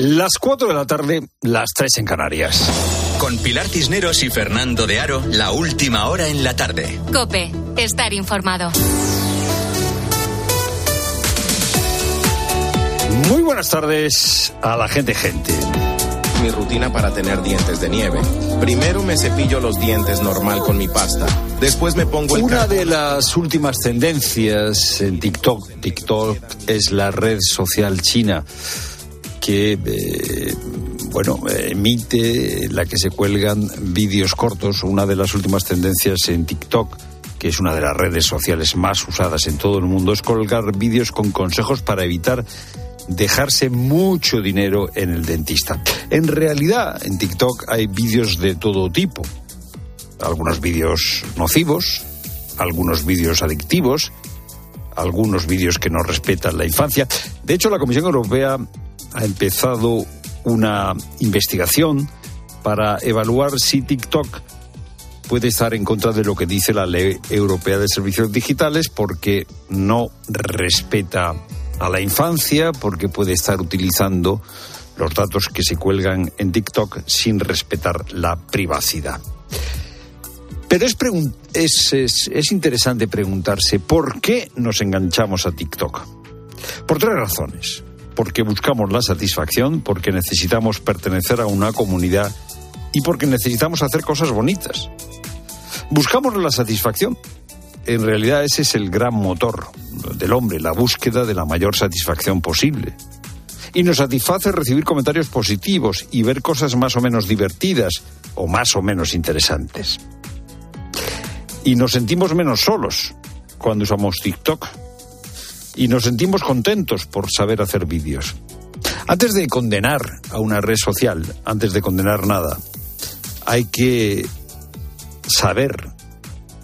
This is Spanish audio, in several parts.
Las 4 de la tarde, las 3 en Canarias. Con Pilar Cisneros y Fernando de Aro, la última hora en la tarde. Cope, estar informado. Muy buenas tardes a la gente gente. Mi rutina para tener dientes de nieve. Primero me cepillo los dientes normal con mi pasta. Después me pongo el Una de las últimas tendencias en TikTok, TikTok es la red social china que eh, bueno emite la que se cuelgan vídeos cortos. Una de las últimas tendencias en TikTok que es una de las redes sociales más usadas en todo el mundo, es colgar vídeos con consejos para evitar dejarse mucho dinero en el dentista. En realidad, en TikTok hay vídeos de todo tipo. Algunos vídeos nocivos, algunos vídeos adictivos, algunos vídeos que no respetan la infancia. De hecho, la Comisión Europea ha empezado una investigación para evaluar si TikTok puede estar en contra de lo que dice la Ley Europea de Servicios Digitales porque no respeta a la infancia, porque puede estar utilizando los datos que se cuelgan en TikTok sin respetar la privacidad. Pero es, es, es, es interesante preguntarse por qué nos enganchamos a TikTok. Por tres razones. Porque buscamos la satisfacción, porque necesitamos pertenecer a una comunidad y porque necesitamos hacer cosas bonitas. Buscamos la satisfacción. En realidad ese es el gran motor del hombre, la búsqueda de la mayor satisfacción posible. Y nos satisface recibir comentarios positivos y ver cosas más o menos divertidas o más o menos interesantes. Y nos sentimos menos solos cuando usamos TikTok. Y nos sentimos contentos por saber hacer vídeos. Antes de condenar a una red social, antes de condenar nada, hay que saber,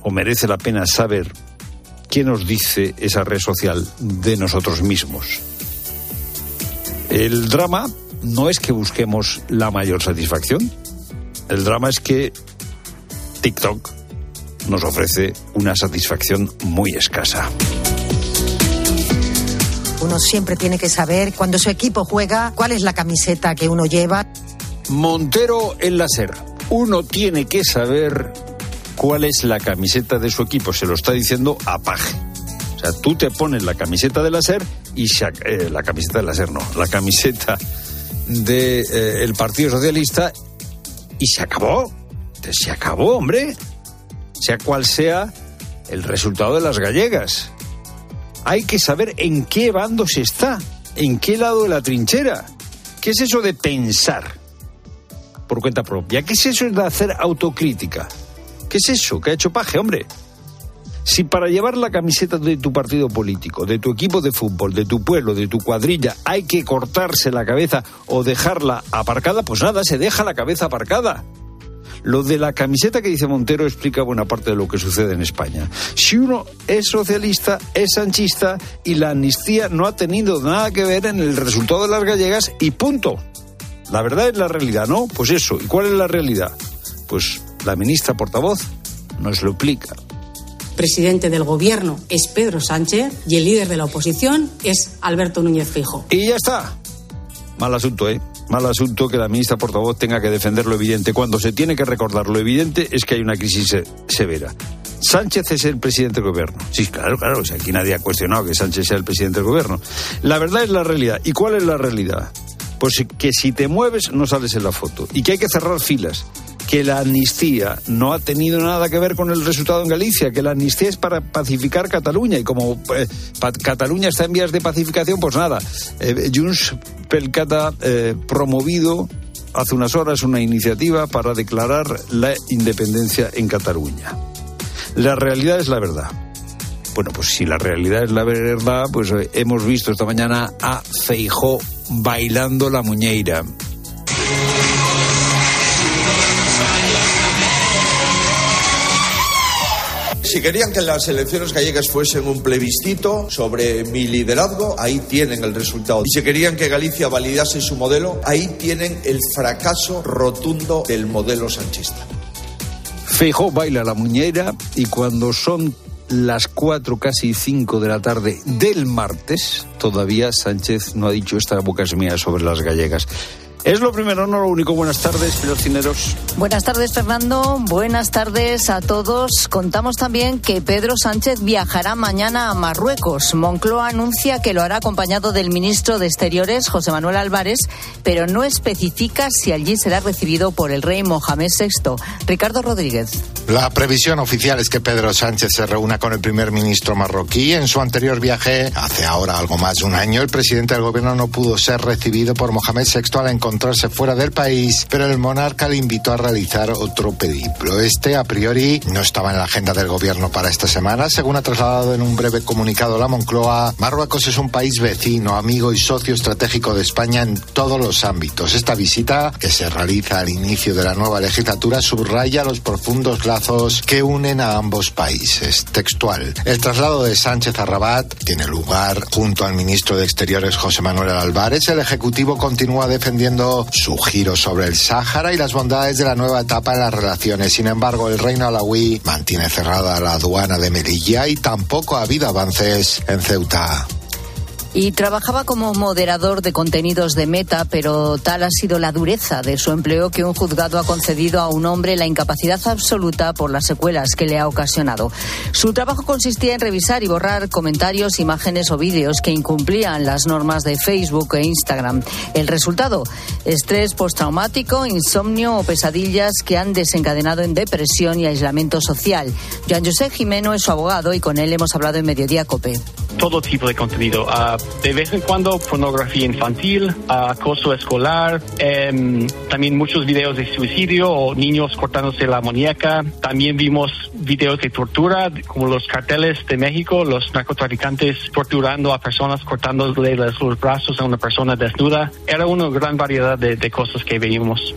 o merece la pena saber, qué nos dice esa red social de nosotros mismos. El drama no es que busquemos la mayor satisfacción, el drama es que TikTok nos ofrece una satisfacción muy escasa. Uno siempre tiene que saber cuando su equipo juega cuál es la camiseta que uno lleva. Montero en la SER. Uno tiene que saber cuál es la camiseta de su equipo. Se lo está diciendo a Paje. O sea, tú te pones la camiseta de la SER y se, eh, la camiseta de la SER no, la camiseta del de, eh, el Partido Socialista y se acabó. Se acabó, hombre. Sea cual sea el resultado de las gallegas. Hay que saber en qué bando se está, en qué lado de la trinchera. ¿Qué es eso de pensar por cuenta propia? ¿Qué es eso de hacer autocrítica? ¿Qué es eso? ¿Qué ha hecho Paje, hombre? Si para llevar la camiseta de tu partido político, de tu equipo de fútbol, de tu pueblo, de tu cuadrilla, hay que cortarse la cabeza o dejarla aparcada, pues nada, se deja la cabeza aparcada. Lo de la camiseta que dice Montero explica buena parte de lo que sucede en España. Si uno es socialista, es sanchista y la amnistía no ha tenido nada que ver en el resultado de las gallegas y punto. La verdad es la realidad, ¿no? Pues eso. ¿Y cuál es la realidad? Pues la ministra portavoz nos lo explica. Presidente del gobierno es Pedro Sánchez y el líder de la oposición es Alberto Núñez Fijo. Y ya está. Mal asunto, ¿eh? Mal asunto que la ministra portavoz tenga que defender lo evidente. Cuando se tiene que recordar lo evidente es que hay una crisis se severa. Sánchez es el presidente del gobierno. Sí, claro, claro. O sea, aquí nadie ha cuestionado que Sánchez sea el presidente del gobierno. La verdad es la realidad. ¿Y cuál es la realidad? Pues que si te mueves no sales en la foto. Y que hay que cerrar filas que la amnistía no ha tenido nada que ver con el resultado en Galicia, que la amnistía es para pacificar Cataluña y como eh, Cataluña está en vías de pacificación, pues nada, eh, Junts Pelcata eh, promovido hace unas horas una iniciativa para declarar la independencia en Cataluña. La realidad es la verdad. Bueno, pues si la realidad es la verdad, pues hemos visto esta mañana a Feijó bailando la muñeira. Si querían que las elecciones gallegas fuesen un plebiscito sobre mi liderazgo, ahí tienen el resultado. Y si querían que Galicia validase su modelo, ahí tienen el fracaso rotundo del modelo sanchista. Feijó baila la muñeira y cuando son las cuatro, casi cinco de la tarde del martes, todavía Sánchez no ha dicho esta boca es mía sobre las gallegas. Es lo primero, no lo único. Buenas tardes, Cineros. Buenas tardes, Fernando. Buenas tardes a todos. Contamos también que Pedro Sánchez viajará mañana a Marruecos. Moncloa anuncia que lo hará acompañado del ministro de Exteriores, José Manuel Álvarez, pero no especifica si allí será recibido por el rey Mohamed VI. Ricardo Rodríguez. La previsión oficial es que Pedro Sánchez se reúna con el primer ministro marroquí. En su anterior viaje, hace ahora algo más de un año, el presidente del gobierno no pudo ser recibido por Mohamed VI al encontrar encontrarse fuera del país, pero el monarca le invitó a realizar otro periplo. Este, a priori, no estaba en la agenda del gobierno para esta semana. Según ha trasladado en un breve comunicado la Moncloa, Marruecos es un país vecino, amigo y socio estratégico de España en todos los ámbitos. Esta visita, que se realiza al inicio de la nueva legislatura, subraya los profundos lazos que unen a ambos países. Textual. El traslado de Sánchez a Rabat tiene lugar junto al ministro de Exteriores José Manuel Álvarez. El Ejecutivo continúa defendiendo su giro sobre el Sáhara y las bondades de la nueva etapa en las relaciones. Sin embargo, el reino alawí mantiene cerrada la aduana de Melilla y tampoco ha habido avances en Ceuta y trabajaba como moderador de contenidos de Meta, pero tal ha sido la dureza de su empleo que un juzgado ha concedido a un hombre la incapacidad absoluta por las secuelas que le ha ocasionado. Su trabajo consistía en revisar y borrar comentarios, imágenes o vídeos que incumplían las normas de Facebook e Instagram. El resultado, estrés postraumático, insomnio o pesadillas que han desencadenado en depresión y aislamiento social. Joan José Jimeno es su abogado y con él hemos hablado en Mediodía Cope. Todo tipo de contenido. Uh de vez en cuando pornografía infantil, acoso escolar, em, también muchos videos de suicidio o niños cortándose la muñeca. También vimos videos de tortura, como los carteles de México, los narcotraficantes torturando a personas, cortándole los brazos a una persona desnuda. Era una gran variedad de, de cosas que veíamos.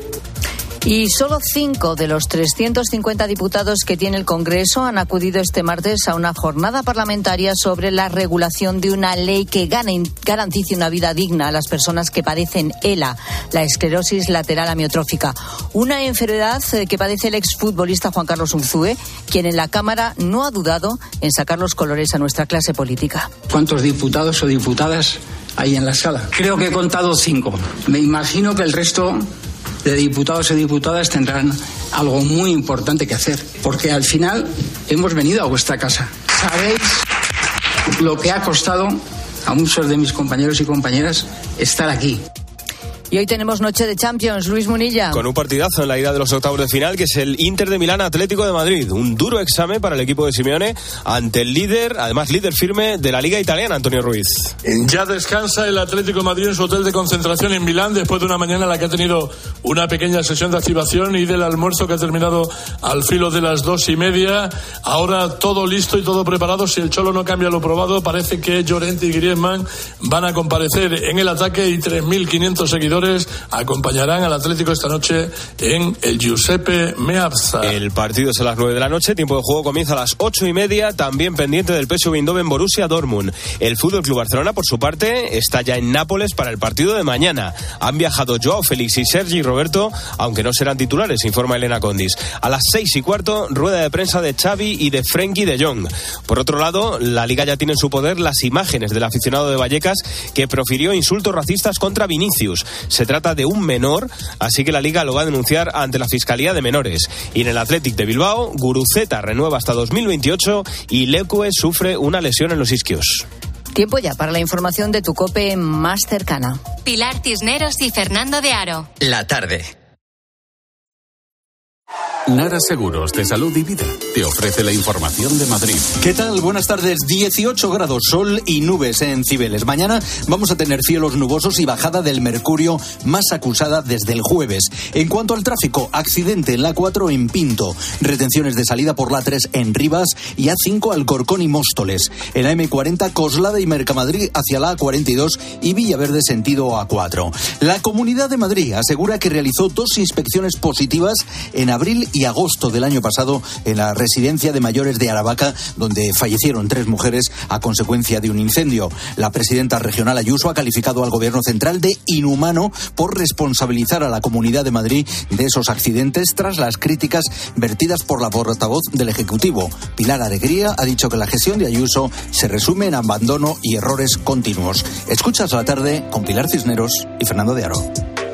Y solo cinco de los 350 diputados que tiene el Congreso han acudido este martes a una jornada parlamentaria sobre la regulación de una ley que garantice una vida digna a las personas que padecen ELA, la esclerosis lateral amiotrófica, una enfermedad eh, que padece el exfutbolista Juan Carlos Unzúe, quien en la Cámara no ha dudado en sacar los colores a nuestra clase política. ¿Cuántos diputados o diputadas hay en la sala? Creo que he contado cinco. Me imagino que el resto de diputados y diputadas tendrán algo muy importante que hacer, porque al final hemos venido a vuestra casa. Sabéis lo que ha costado a muchos de mis compañeros y compañeras estar aquí. Y hoy tenemos noche de Champions, Luis Munilla. Con un partidazo en la ida de los octavos de final, que es el Inter de Milán Atlético de Madrid. Un duro examen para el equipo de Simeone ante el líder, además líder firme de la Liga Italiana, Antonio Ruiz. Ya descansa el Atlético de Madrid en su hotel de concentración en Milán después de una mañana en la que ha tenido una pequeña sesión de activación y del almuerzo que ha terminado al filo de las dos y media. Ahora todo listo y todo preparado. Si el Cholo no cambia lo probado, parece que Llorente y Griezmann van a comparecer en el ataque y 3.500 seguidores acompañarán al Atlético esta noche en el Giuseppe Meazza. El partido es a las 9 de la noche, tiempo de juego comienza a las 8 y media, también pendiente del PSV Eindhoven Borussia Dortmund. El Fútbol Club Barcelona, por su parte, está ya en Nápoles para el partido de mañana. Han viajado Joao Félix y Sergi Roberto, aunque no serán titulares, informa Elena Condis. A las 6 y cuarto, rueda de prensa de Xavi y de Frenkie de Jong. Por otro lado, la Liga ya tiene en su poder las imágenes del aficionado de Vallecas que profirió insultos racistas contra Vinicius. Se trata de un menor, así que la liga lo va a denunciar ante la Fiscalía de Menores. Y en el Athletic de Bilbao, Guruceta renueva hasta 2028 y Leque sufre una lesión en los isquios. Tiempo ya para la información de tu cope más cercana. Pilar Cisneros y Fernando de Aro. La tarde. Nara Seguros de Salud y Vida te ofrece la información de Madrid. ¿Qué tal? Buenas tardes. 18 grados, sol y nubes en Cibeles. Mañana vamos a tener cielos nubosos y bajada del mercurio más acusada desde el jueves. En cuanto al tráfico, accidente en la 4 en Pinto, retenciones de salida por la 3 en Rivas y A5 Alcorcón y Móstoles. En la M40 Coslada y Mercamadrid hacia la A42 y Villaverde sentido A4. La Comunidad de Madrid asegura que realizó dos inspecciones positivas en abril y agosto del año pasado en la residencia de mayores de Aravaca, donde fallecieron tres mujeres a consecuencia de un incendio. La presidenta regional Ayuso ha calificado al gobierno central de inhumano por responsabilizar a la Comunidad de Madrid de esos accidentes tras las críticas vertidas por la portavoz del Ejecutivo. Pilar Alegría ha dicho que la gestión de Ayuso se resume en abandono y errores continuos. Escuchas la tarde con Pilar Cisneros y Fernando de Aro.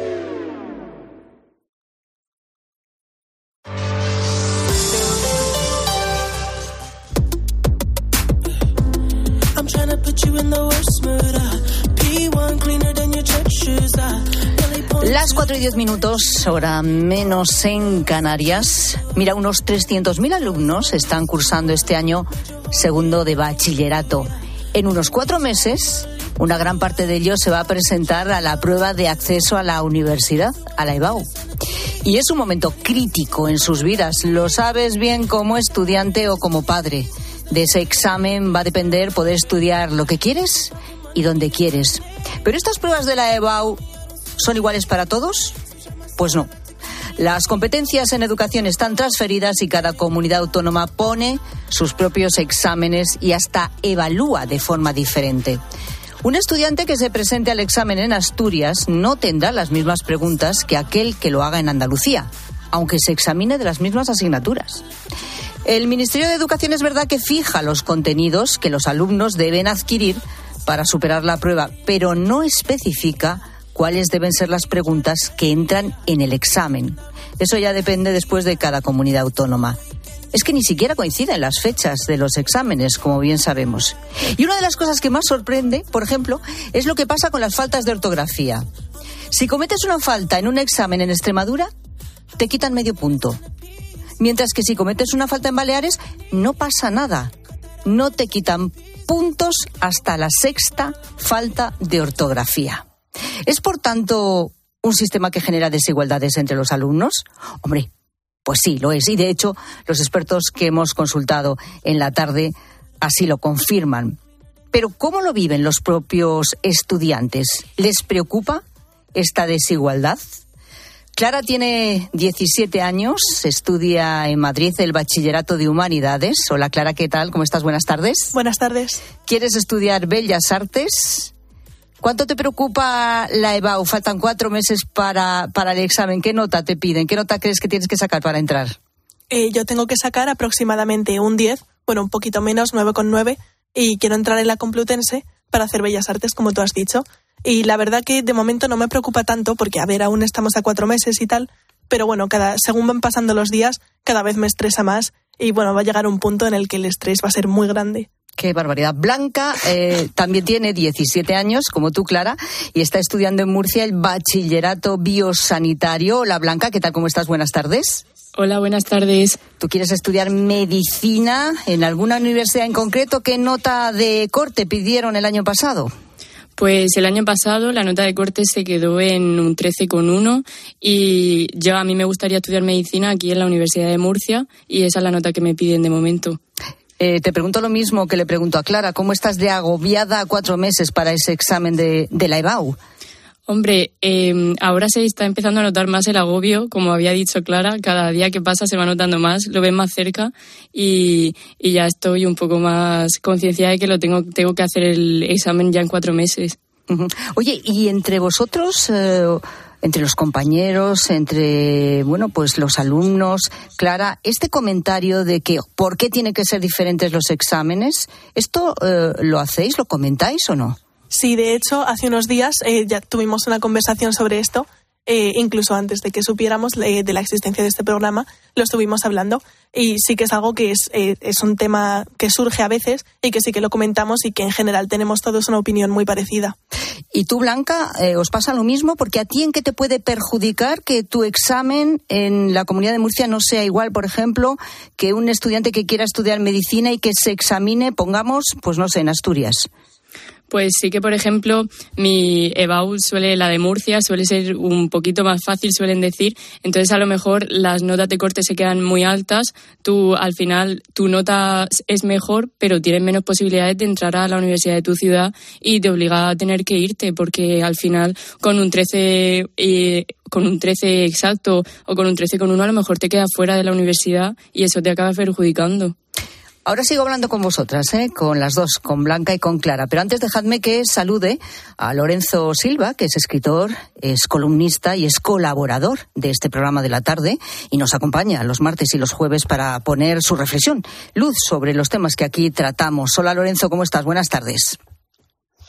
4 y 10 minutos, hora menos en Canarias. Mira, unos 300.000 alumnos están cursando este año segundo de bachillerato. En unos cuatro meses, una gran parte de ellos se va a presentar a la prueba de acceso a la universidad, a la EBAU. Y es un momento crítico en sus vidas. Lo sabes bien como estudiante o como padre. De ese examen va a depender poder estudiar lo que quieres y donde quieres. Pero estas pruebas de la EBAU son iguales para todos? Pues no. Las competencias en educación están transferidas y cada comunidad autónoma pone sus propios exámenes y hasta evalúa de forma diferente. Un estudiante que se presente al examen en Asturias no tendrá las mismas preguntas que aquel que lo haga en Andalucía, aunque se examine de las mismas asignaturas. El Ministerio de Educación es verdad que fija los contenidos que los alumnos deben adquirir para superar la prueba, pero no especifica cuáles deben ser las preguntas que entran en el examen. Eso ya depende después de cada comunidad autónoma. Es que ni siquiera coinciden las fechas de los exámenes, como bien sabemos. Y una de las cosas que más sorprende, por ejemplo, es lo que pasa con las faltas de ortografía. Si cometes una falta en un examen en Extremadura, te quitan medio punto. Mientras que si cometes una falta en Baleares, no pasa nada. No te quitan puntos hasta la sexta falta de ortografía. ¿Es, por tanto, un sistema que genera desigualdades entre los alumnos? Hombre, pues sí, lo es. Y de hecho, los expertos que hemos consultado en la tarde así lo confirman. Pero ¿cómo lo viven los propios estudiantes? ¿Les preocupa esta desigualdad? Clara tiene 17 años, estudia en Madrid el bachillerato de humanidades. Hola Clara, ¿qué tal? ¿Cómo estás? Buenas tardes. Buenas tardes. ¿Quieres estudiar bellas artes? ¿Cuánto te preocupa la EBAU? Faltan cuatro meses para, para el examen. ¿Qué nota te piden? ¿Qué nota crees que tienes que sacar para entrar? Eh, yo tengo que sacar aproximadamente un 10, bueno, un poquito menos, 9,9, y quiero entrar en la Complutense para hacer Bellas Artes, como tú has dicho. Y la verdad que de momento no me preocupa tanto, porque, a ver, aún estamos a cuatro meses y tal, pero bueno, cada, según van pasando los días, cada vez me estresa más y bueno, va a llegar un punto en el que el estrés va a ser muy grande. Qué barbaridad. Blanca eh, también tiene 17 años, como tú, Clara, y está estudiando en Murcia el bachillerato biosanitario. Hola, Blanca, ¿qué tal? ¿Cómo estás? Buenas tardes. Hola, buenas tardes. ¿Tú quieres estudiar medicina en alguna universidad en concreto? ¿Qué nota de corte pidieron el año pasado? Pues el año pasado la nota de corte se quedó en un 13,1 y yo a mí me gustaría estudiar medicina aquí en la Universidad de Murcia y esa es la nota que me piden de momento. Eh, te pregunto lo mismo que le pregunto a Clara. ¿Cómo estás de agobiada a cuatro meses para ese examen de, la EBAU? Hombre, em, ahora se está empezando a notar más el agobio, como había dicho Clara, cada día que pasa se va notando más, lo ven más cerca y, ya estoy un poco más concienciada de que lo tengo, tengo que hacer el examen ya en cuatro meses. Oye, ¿y entre vosotros, eh, entre los compañeros, entre, bueno, pues los alumnos. Clara, este comentario de que por qué tienen que ser diferentes los exámenes, ¿esto eh, lo hacéis, lo comentáis o no? Sí, de hecho, hace unos días eh, ya tuvimos una conversación sobre esto eh, incluso antes de que supiéramos de la existencia de este programa, lo estuvimos hablando. Y sí que es algo que es, eh, es un tema que surge a veces y que sí que lo comentamos y que en general tenemos todos una opinión muy parecida. ¿Y tú, Blanca, eh, os pasa lo mismo? Porque a ti en qué te puede perjudicar que tu examen en la comunidad de Murcia no sea igual, por ejemplo, que un estudiante que quiera estudiar medicina y que se examine, pongamos, pues no sé, en Asturias. Pues sí que, por ejemplo, mi EBAU suele, la de Murcia, suele ser un poquito más fácil, suelen decir. Entonces, a lo mejor las notas de corte se quedan muy altas. Tú, al final, tu nota es mejor, pero tienes menos posibilidades de entrar a la universidad de tu ciudad y te obliga a tener que irte, porque al final, con un 13, eh, con un 13 exacto o con un 13 con uno, a lo mejor te quedas fuera de la universidad y eso te acaba perjudicando. Ahora sigo hablando con vosotras, ¿eh? con las dos, con Blanca y con Clara. Pero antes dejadme que salude a Lorenzo Silva, que es escritor, es columnista y es colaborador de este programa de la tarde y nos acompaña los martes y los jueves para poner su reflexión, luz sobre los temas que aquí tratamos. Hola Lorenzo, ¿cómo estás? Buenas tardes.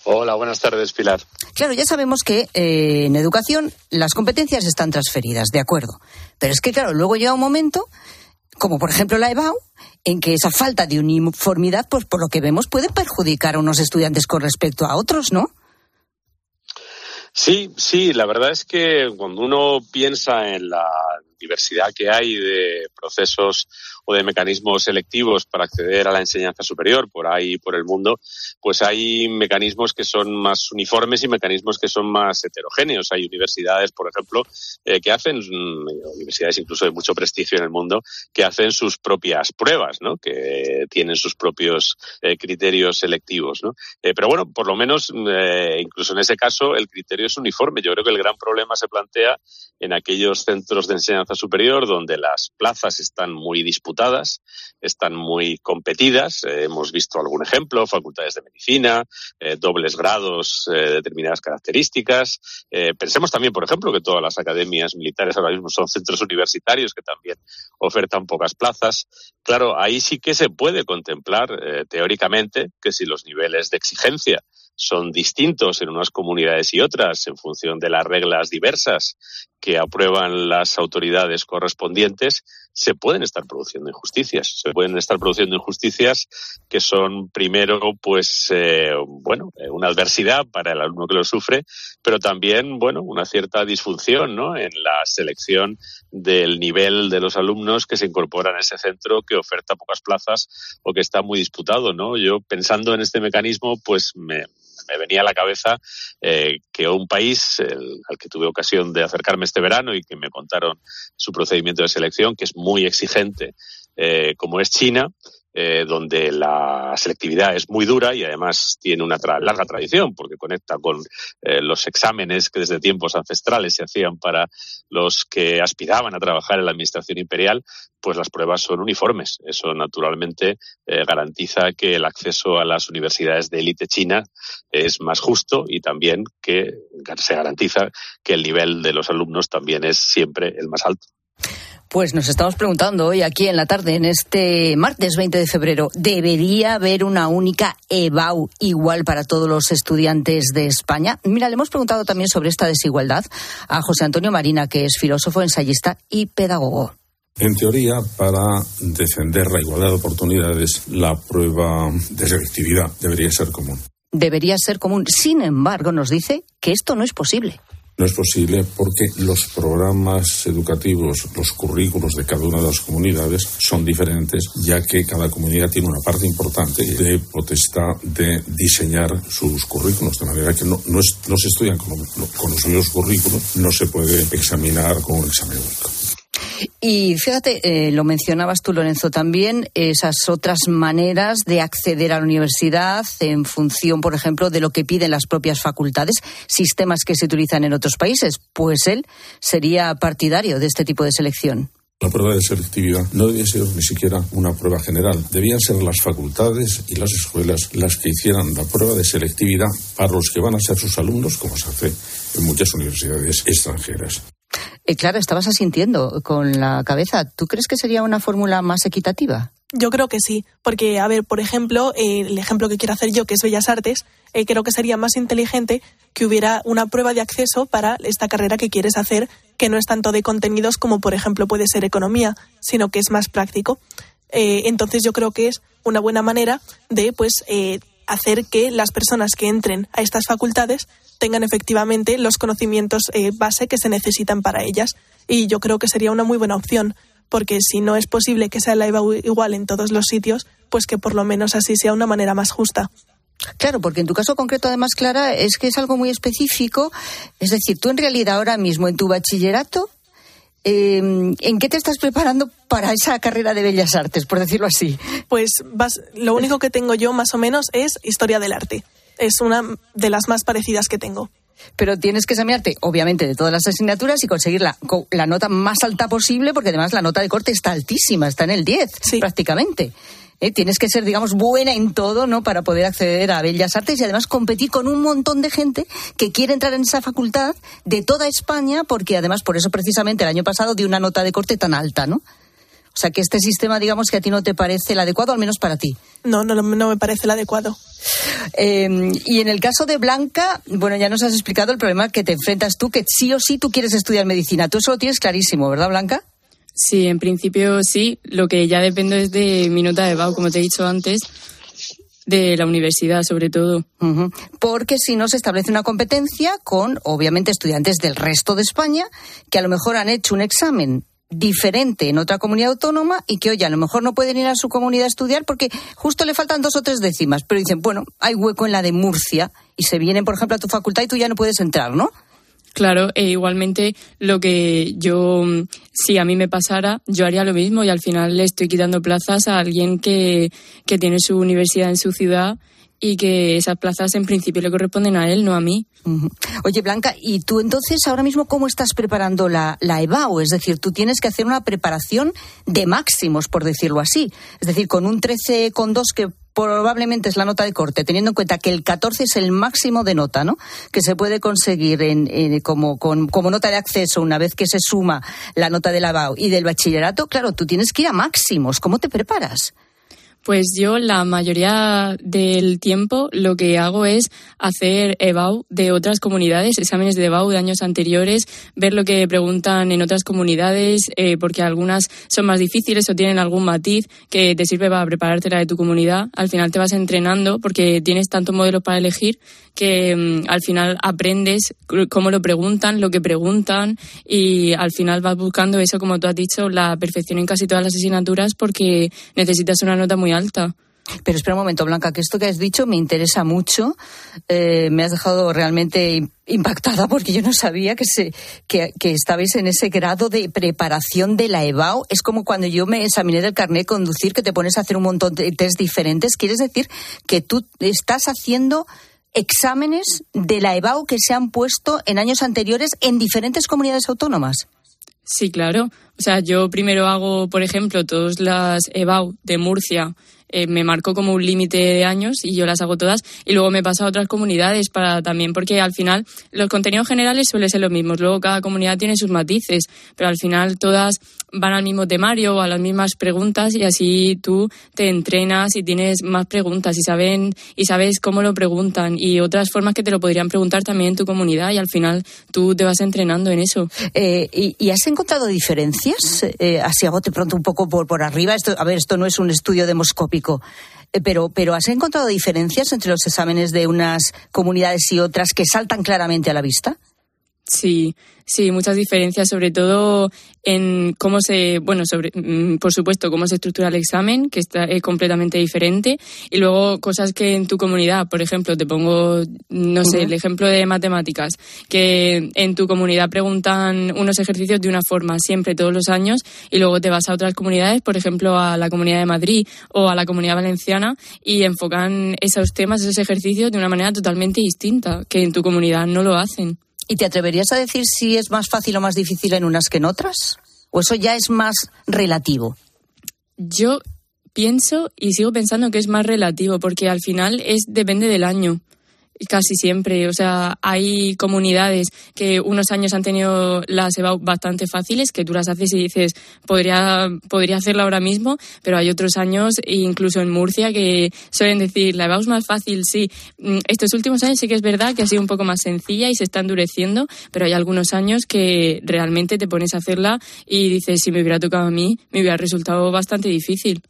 Hola, buenas tardes, Pilar. Claro, ya sabemos que eh, en educación las competencias están transferidas, de acuerdo. Pero es que, claro, luego llega un momento como por ejemplo la EBAU, en que esa falta de uniformidad, pues por lo que vemos, puede perjudicar a unos estudiantes con respecto a otros, ¿no? Sí, sí, la verdad es que cuando uno piensa en la diversidad que hay de procesos o de mecanismos selectivos para acceder a la enseñanza superior por ahí por el mundo, pues hay mecanismos que son más uniformes y mecanismos que son más heterogéneos. Hay universidades, por ejemplo, eh, que hacen, mm, universidades incluso de mucho prestigio en el mundo, que hacen sus propias pruebas, ¿no? que tienen sus propios eh, criterios selectivos. ¿no? Eh, pero bueno, por lo menos, incluso en ese caso, el criterio es uniforme. Yo creo que el gran problema se plantea en aquellos centros de enseñanza superior donde las plazas están muy disputadas, están muy competidas. Eh, hemos visto algún ejemplo, facultades de medicina, eh, dobles grados, eh, determinadas características. pensemos también, por ejemplo, que todas las academias militares ahora mismo son centros universitarios que también ofertan pocas plazas. Claro, ahí sí que se puede contemplar teóricamente que si los niveles de exigencia son distintos en unas comunidades y otras en función de las reglas diversas que aprueban las autoridades correspondientes, se pueden estar produciendo injusticias. Se pueden estar produciendo injusticias que son, primero, pues, eh, bueno, eh, una adversidad para el alumno que lo sufre, pero también, bueno, una cierta disfunción, ¿no? En la selección del nivel de los alumnos que se incorporan a ese centro que oferta pocas plazas o que está muy disputado, ¿no? Yo, pensando en este mecanismo, pues me, me venía a la cabeza eh, que un país al que tuve ocasión de acercarme este verano y que me contaron su procedimiento de selección, que es muy exigente, eh, como es China, eh, donde la selectividad es muy dura y además tiene una larga tradición porque conecta con eh, los exámenes que desde tiempos ancestrales se hacían para los que aspiraban a trabajar en la administración imperial, pues las pruebas son uniformes. Eso naturalmente eh, garantiza que el acceso a las universidades de élite china es más justo y también que se garantiza que el nivel de los alumnos también es siempre el más alto. Pues nos estamos preguntando hoy aquí en la tarde, en este martes 20 de febrero, ¿debería haber una única EBAU igual para todos los estudiantes de España? Mira, le hemos preguntado también sobre esta desigualdad a José Antonio Marina, que es filósofo, ensayista y pedagogo. En teoría, para defender la igualdad de oportunidades, la prueba de selectividad debería ser común. Debería ser común. Sin embargo, nos dice que esto no es posible. No es posible porque los programas educativos, los currículos de cada una de las comunidades son diferentes, ya que cada comunidad tiene una parte importante de potestad de diseñar sus currículos, de manera que no, no, se estudian con, con los mismos currículos, no se puede examinar con un examen único. Y fíjate, eh, lo mencionabas tú, Lorenzo, también esas otras maneras de acceder a la universidad en función, por ejemplo, de lo que piden las propias facultades, sistemas que se utilizan en otros países. Pues él sería partidario de este tipo de selección. La prueba de selectividad no debía ser ni siquiera una prueba general. Debían ser las facultades y las escuelas las que hicieran la prueba de selectividad para los que van a ser sus alumnos, como se hace en muchas universidades extranjeras. Eh, claro, estabas asintiendo con la cabeza. ¿Tú crees que sería una fórmula más equitativa? Yo creo que sí, porque, a ver, por ejemplo, eh, el ejemplo que quiero hacer yo, que es Bellas Artes, eh, creo que sería más inteligente que hubiera una prueba de acceso para esta carrera que quieres hacer, que no es tanto de contenidos como, por ejemplo, puede ser economía, sino que es más práctico. entonces yo creo que es una buena manera de, pues, hacer que las personas que entren a estas facultades tengan efectivamente los conocimientos eh, base que se necesitan para ellas. Y yo creo que sería una muy buena opción, porque si no es posible que sea la IVA igual en todos los sitios, pues que por lo menos así sea una manera más justa. Claro, porque en tu caso concreto, además, Clara, es que es algo muy específico. Es decir, tú en realidad ahora mismo en tu bachillerato, eh, ¿en qué te estás preparando para esa carrera de bellas artes, por decirlo así? Pues vas, lo único que tengo yo, más o menos, es historia del arte. Es una de las más parecidas que tengo. Pero tienes que examinarte, obviamente, de todas las asignaturas y conseguir la, la nota más alta posible, porque además la nota de corte está altísima, está en el 10, prácticamente. Eh, Tienes que ser, digamos, buena en todo, ¿no? Para poder acceder a Bellas Artes y además competir con un montón de gente que quiere entrar en esa facultad de toda España, porque además por eso precisamente el año pasado dio una nota de corte tan alta, ¿no? O sea que este sistema, digamos, que a ti no te parece el adecuado, al menos para ti. No, no, no me parece el adecuado. Eh, y en el caso de Blanca, bueno, ya nos has explicado el problema que te enfrentas tú, que sí o sí tú quieres estudiar medicina. Tú eso lo tienes clarísimo, ¿verdad, Blanca? Sí, en principio sí. Lo que ya depende es de mi nota de BAU, como te he dicho antes, de la universidad sobre todo. Porque si no se establece una competencia con, obviamente, estudiantes del resto de España que a lo mejor han hecho un examen diferente en otra comunidad autónoma y que, oye, a lo mejor no pueden ir a su comunidad a estudiar porque justo le faltan dos o tres décimas, pero dicen, bueno, hay hueco en la de Murcia y se vienen, por ejemplo, a tu facultad y tú ya no puedes entrar, ¿no? Claro, e igualmente lo que yo, mm, si a mí me pasara, yo haría lo mismo y al final le estoy quitando plazas a alguien que, que tiene su universidad en su ciudad y que esas plazas en principio le corresponden a él, no a mí. Oye, Blanca, ¿y tú entonces ahora mismo cómo estás preparando la, la EBAU? Es decir, tú tienes que hacer una preparación de máximos, por decirlo así. Es decir, con un 13,2 que probablemente es la nota de corte, teniendo en cuenta que el 14 es el máximo de nota, ¿no? Que se puede conseguir en, en- como, con- como nota de acceso una vez que se suma la nota de la y del bachillerato. Claro, tú tienes que ir a máximos. ¿Cómo te preparas? Pues yo la mayoría del tiempo lo que hago es hacer EBAU de otras comunidades, exámenes de EBAU de años anteriores, ver lo que preguntan en otras comunidades, eh, porque algunas son más difíciles o tienen algún matiz que te sirve para prepararte la de tu comunidad. Al final te vas entrenando porque tienes tantos modelos para elegir que mm, al final aprendes cómo lo preguntan, lo que preguntan y al final vas buscando eso, como tú has dicho, la perfección en casi todas las asignaturas porque necesitas una nota muy alta. Pero espera un momento, Blanca, que esto que has dicho me interesa mucho. Eh, me has dejado realmente im- impactada porque yo no sabía que, se, que, que estabais en ese grado de preparación de la EBAU. Es como cuando yo me examiné del carnet conducir, que te pones a hacer un montón de test diferentes. ¿Quieres decir que tú estás haciendo exámenes de la EBAU que se han puesto en años anteriores en diferentes comunidades autónomas? Sí, claro. O sea, yo primero hago, por ejemplo, todas las EBAU de Murcia. Eh, me marco como un límite de años y yo las hago todas y luego me paso a otras comunidades para también porque al final los contenidos generales suelen ser los mismos luego cada comunidad tiene sus matices pero al final todas van al mismo temario o a las mismas preguntas y así tú te entrenas y tienes más preguntas y saben y sabes cómo lo preguntan y otras formas que te lo podrían preguntar también en tu comunidad y al final tú te vas entrenando en eso. Eh, y, has encontrado diferencias? Eh, así a bote pronto un poco por, por arriba. A ver, esto no es un estudio demoscópico. Eh, pero, pero ¿has encontrado diferencias entre los exámenes de unas comunidades y otras que saltan claramente a la vista? Sí, sí, muchas diferencias, sobre todo en cómo se, bueno, sobre, mm, por supuesto, cómo se estructura el examen, que está es completamente diferente, y luego cosas que en tu comunidad, por ejemplo, te pongo, no sé, el ejemplo de matemáticas, que en tu comunidad preguntan unos ejercicios de una forma siempre, todos los años, y luego te vas a otras comunidades, por ejemplo, a la Comunidad de Madrid o a la Comunidad Valenciana, y enfocan esos temas, esos ejercicios de una manera totalmente distinta, que en tu comunidad no lo hacen. ¿Y te atreverías a decir si es más fácil o más difícil en unas que en otras? ¿O eso ya es más relativo? Yo pienso y sigo pensando que es más relativo porque al final es depende del año. Casi siempre, o sea, hay comunidades que unos años han tenido las EBAU bastante fáciles, que tú las haces y dices, podría, podría hacerla ahora mismo, pero hay otros años, incluso en Murcia, que suelen decir, la EBAU es más fácil, sí. Mm, Estos últimos años sí que es verdad que ha sido un poco más sencilla y se está endureciendo, pero hay algunos años que realmente te pones a hacerla y dices, si me hubiera tocado a mí, me hubiera resultado bastante difícil.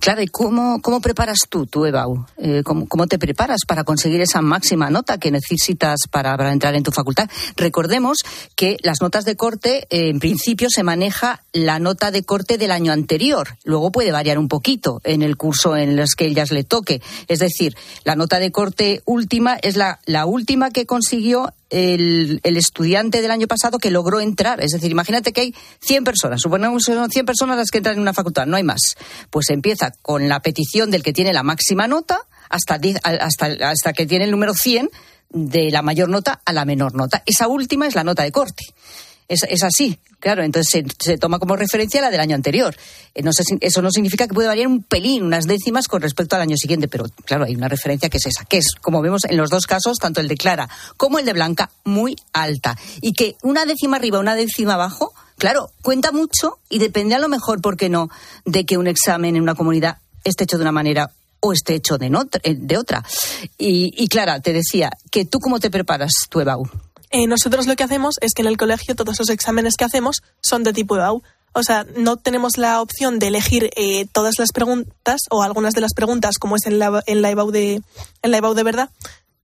Claro, ¿y cómo, cómo preparas tú tu EBAU? Eh, ¿cómo, ¿cómo, te preparas para conseguir esa máxima nota que necesitas para, para entrar en tu facultad? Recordemos que las notas de corte, eh, en principio, se maneja la nota de corte del año anterior. Luego puede variar un poquito en el curso en los que ellas le toque. Es decir, la nota de corte última es la, la última que consiguió el, estudiante del año pasado que logró entrar. Es decir, imagínate que hay 100 personas, suponemos que son 100 personas las que entran en una facultad, no hay más. Pues empieza con la petición del que tiene la máxima nota hasta, hasta, hasta que tiene el número 100 de la mayor nota a la menor nota. Esa última es la nota de corte. Es, así, claro. Entonces se, toma como referencia la del año anterior. Eh, no sé, eso no significa que puede variar un pelín, unas décimas con respecto al año siguiente, pero claro, hay una referencia que es esa, que es, como vemos en los dos casos, tanto el de Clara como el de Blanca, muy alta. Y que una décima arriba, una décima abajo, claro, cuenta mucho y depende a lo mejor, ¿por qué no?, de que un examen en una comunidad esté hecho de una manera o esté hecho de, no, de otra. Y, y Clara, te decía, que tú cómo te preparas tu EBAU. Eh, nosotros lo que hacemos es que en el colegio todos los exámenes que hacemos son de tipo EBAU. O sea, no tenemos la opción de elegir eh, todas las preguntas o algunas de las preguntas como es en la, en la, EBAU, de, en la EBAU de verdad,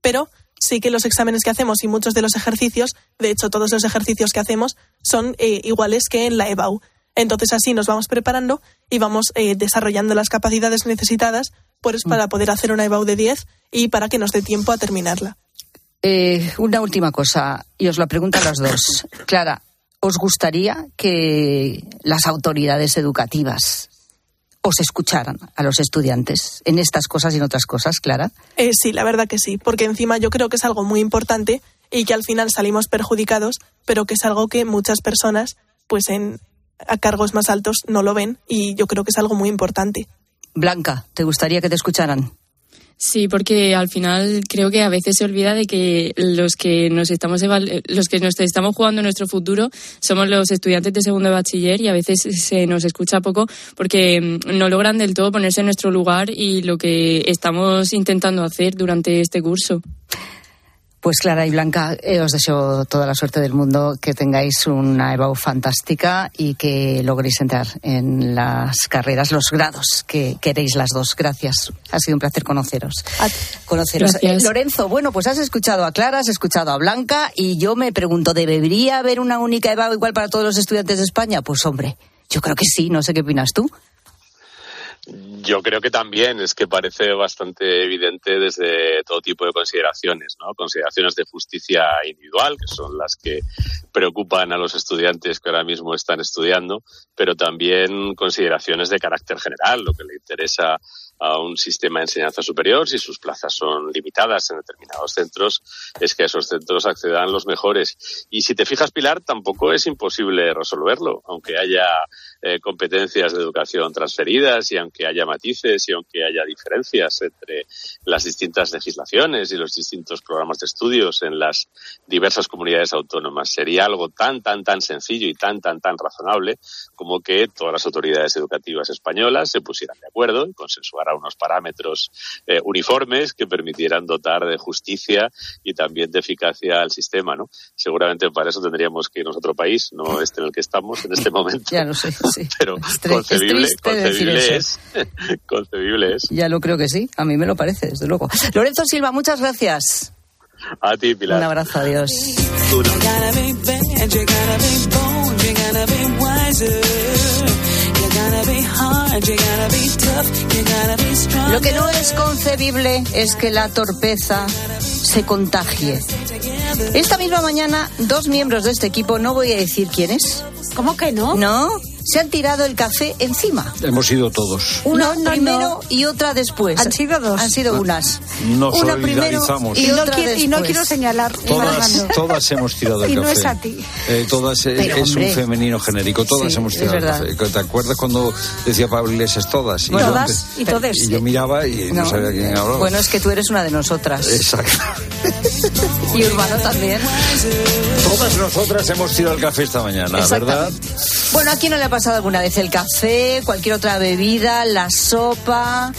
pero sí que los exámenes que hacemos y muchos de los ejercicios, de hecho todos los ejercicios que hacemos son eh, iguales que en la EBAU. Entonces así nos vamos preparando y vamos eh, desarrollando las capacidades necesitadas pues, para poder hacer una EBAU de 10 y para que nos dé tiempo a terminarla. Eh, una última cosa, y os la pregunto a las dos. Clara, ¿os gustaría que las autoridades educativas os escucharan a los estudiantes en estas cosas y en otras cosas, Clara? Eh, sí, la verdad que sí, porque encima yo creo que es algo muy importante y que al final salimos perjudicados, pero que es algo que muchas personas, pues en a cargos más altos, no lo ven y yo creo que es algo muy importante. Blanca, ¿te gustaría que te escucharan? Sí, porque al final creo que a veces se olvida de que los que nos estamos los que nos estamos jugando nuestro futuro somos los estudiantes de segundo bachiller y a veces se nos escucha poco porque mm, no logran del todo ponerse en nuestro lugar y lo que estamos intentando hacer durante este curso. Pues Clara y Blanca, eh, os deseo toda la suerte del mundo, que tengáis una EBAU fantástica y que logréis entrar en las carreras, los grados que queréis las dos. Gracias. Ha sido un placer conoceros. conoceros. Eh, Lorenzo, bueno, pues has escuchado a Clara, has escuchado a Blanca y yo me pregunto, ¿debería haber una única EBAU igual para todos los estudiantes de España? Pues hombre, yo creo que sí, no sé qué opinas tú. Yo creo que también es que parece bastante evidente desde todo tipo de consideraciones, ¿no? Consideraciones de justicia individual, que son las que preocupan a los estudiantes que ahora mismo están estudiando, pero también consideraciones de carácter general, lo que le interesa a un sistema de enseñanza superior, si sus plazas son limitadas en determinados centros, es que a esos centros accedan los mejores. Y si te fijas, Pilar, tampoco es imposible resolverlo, aunque haya eh, competencias de educación transferidas y aunque haya matices y aunque haya diferencias entre las distintas legislaciones y los distintos programas de estudios en las diversas comunidades autónomas. Sería algo tan, tan, tan sencillo y tan, tan, tan razonable como que todas las autoridades educativas españolas se pusieran de acuerdo y consensuaran unos parámetros eh, uniformes que permitieran dotar de justicia y también de eficacia al sistema, ¿no? Seguramente para eso tendríamos que ir a otro país, no este en el que estamos en este momento. Ya lo sé, sí. Pero concebible, es, concebible es, concebible es. Ya lo creo que sí, a mí me lo parece, desde luego. Lorenzo Silva, muchas gracias. A ti, Pilar. Un abrazo, adiós. Lo que no es concebible es que la torpeza se contagie. Esta misma mañana, dos miembros de este equipo, no voy a decir quiénes. ¿Cómo que no? No, se han tirado el café encima. Hemos sido todos. Una no, primero no. y otra después. Han sido dos. Han sido unas. Nos Una primero y, otra quiero, y no quiero señalar. Todas, todas hemos tirado el Y café. no es a ti. Eh, todas, eh, Pero, es hombre. un femenino genérico. Todas Sí, hemos tirado el café. ¿Te acuerdas cuando decía Pablo Iglesias todas? Y yo Todas antes- y todes. Y yo miraba y no, No. sabía quién hablaba. Bueno, es que tú eres una de nosotras. Exacto. Y Urbano también. Todas nosotras hemos tirado el café esta mañana, ¿verdad? Bueno, ¿a quién no le ha pasado alguna vez el café, cualquier otra bebida, la sopa,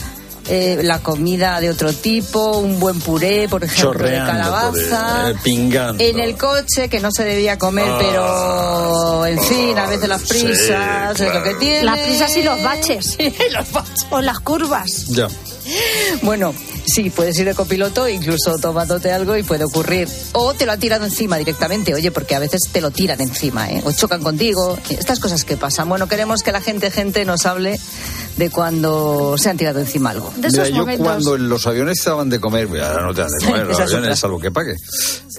eh, la comida de otro tipo, un buen puré, por ejemplo, de calabaza? eh, pingando. En el coche, que no se debía comer, Ah. pero en fin, a veces las prisas, es lo que tiene. Las prisas y los baches. los baches. O las curvas. Ya. Bueno, sí, puedes ir de copiloto, incluso tomándote algo y puede ocurrir. O te lo han tirado encima directamente, oye, porque a veces te lo tiran encima, ¿eh? O chocan contigo. Estas cosas que pasan. Bueno, queremos que la gente, gente, nos hable de cuando se han tirado encima algo. De Mira, yo momentos. cuando en los aviones estaban de comer, ahora no te dan de comer los aviones, otra. salvo que pague.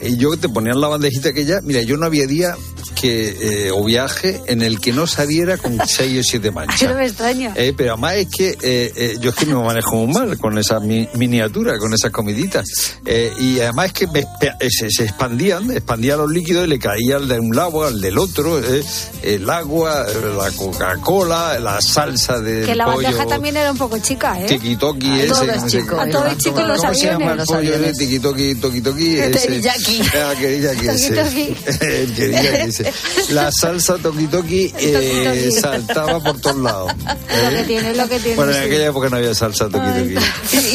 Y yo te ponían la bandejita aquella, mira, yo no había día que, eh, o viaje en el que no saliera con seis o siete manchas. Ay, no me extraña. Eh, pero además es que eh, eh, yo es que me manejo muy mal con esa mi- miniatura, con esas comiditas. Eh, y además es que me eh, se, se expandían, expandían los líquidos y le caía al de un lado, al del otro, eh, el agua, la Coca-Cola, la salsa de Que la bandeja pollo. también era un poco chica, ¿eh? Tiki-toki A ese. todo es chico. A todo es chico en los ¿Cómo se llama el Los pollo aviones. Tiki-toki, toki-toki, El ese. teriyaki. Ah, teriyaki ese. Toki-toki. El teriyaki ese. La salsa toki-toki eh, saltaba por todos lados. Lo que ¿eh? tiene, lo que tiene. Bueno, en sí. aquella época no había salsa toki-toki.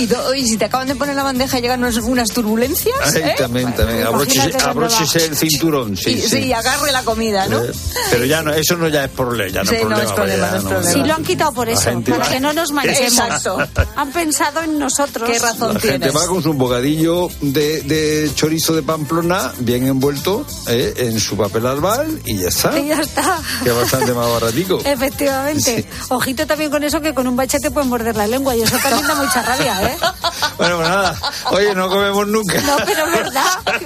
Y, y si te acaban de poner la bandeja llegan unas, unas turbulencias, Ay, ¿eh? también, también. Cuando abróchese el cinturón, sí, y, sí. sí, agarre la comida, ¿no? Eh, Pero ya no, eso no ya es problema, ya no Sí, es no problema. es problema, vaya, no es problema. Sí, lo han quitado por eso, para va- que no nos manchemos. Exacto. Han pensado en nosotros. Qué razón La gente tienes. va con su bocadillo de, de chorizo de Pamplona bien envuelto eh, en su papel albal y ya está. Y ya está. Que bastante más baratico. Efectivamente. Ojito también con eso que con un bachete pueden morder la lengua y eso también da mucha rabia, ¿eh? Bueno, pues nada. Oye, no comemos nunca. No, pero es verdad.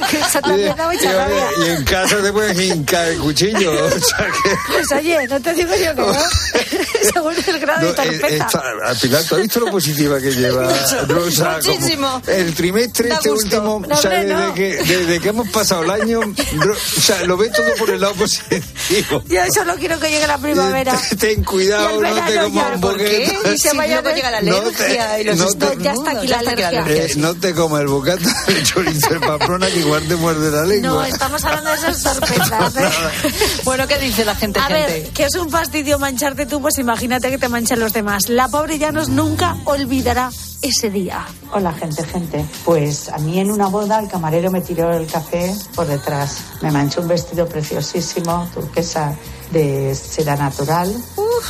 Que eso también da y, mucha rabia. y en casa te puedes hincar el cuchillo. O sea que. Pues oye, no te digo yo que no. Según el grado No, de eh, torpeza. al Pilar, ¿tú has visto lo positiva que lleva Rosa? Muchísimo. el trimestre Da este gusto. último, No, o sea, hombre, desde, no. que, desde que hemos pasado el año, o sea, lo ves todo por el lado positivo. Yo solo quiero que llegue la primavera. Ten cuidado, no te comas un ¿por boquete. ¿Qué? Y se vaya luego luego llega la no alergia te- y los no. Ya está aquí la Eh, no te comas el bocata de chorizo de Pamplona que igual te muerde la lengua. No, estamos hablando de esas torpezas. ¿eh? Bueno, ¿qué dice la gente, A gente? ver, que es un fastidio mancharte tú, pues imagínate que te manchan los demás. La pobre Llanos nunca olvidará ese día. Hola gente, gente. Pues a mí en una boda el camarero me tiró el café por detrás. Me manchó un vestido preciosísimo, turquesa de seda natural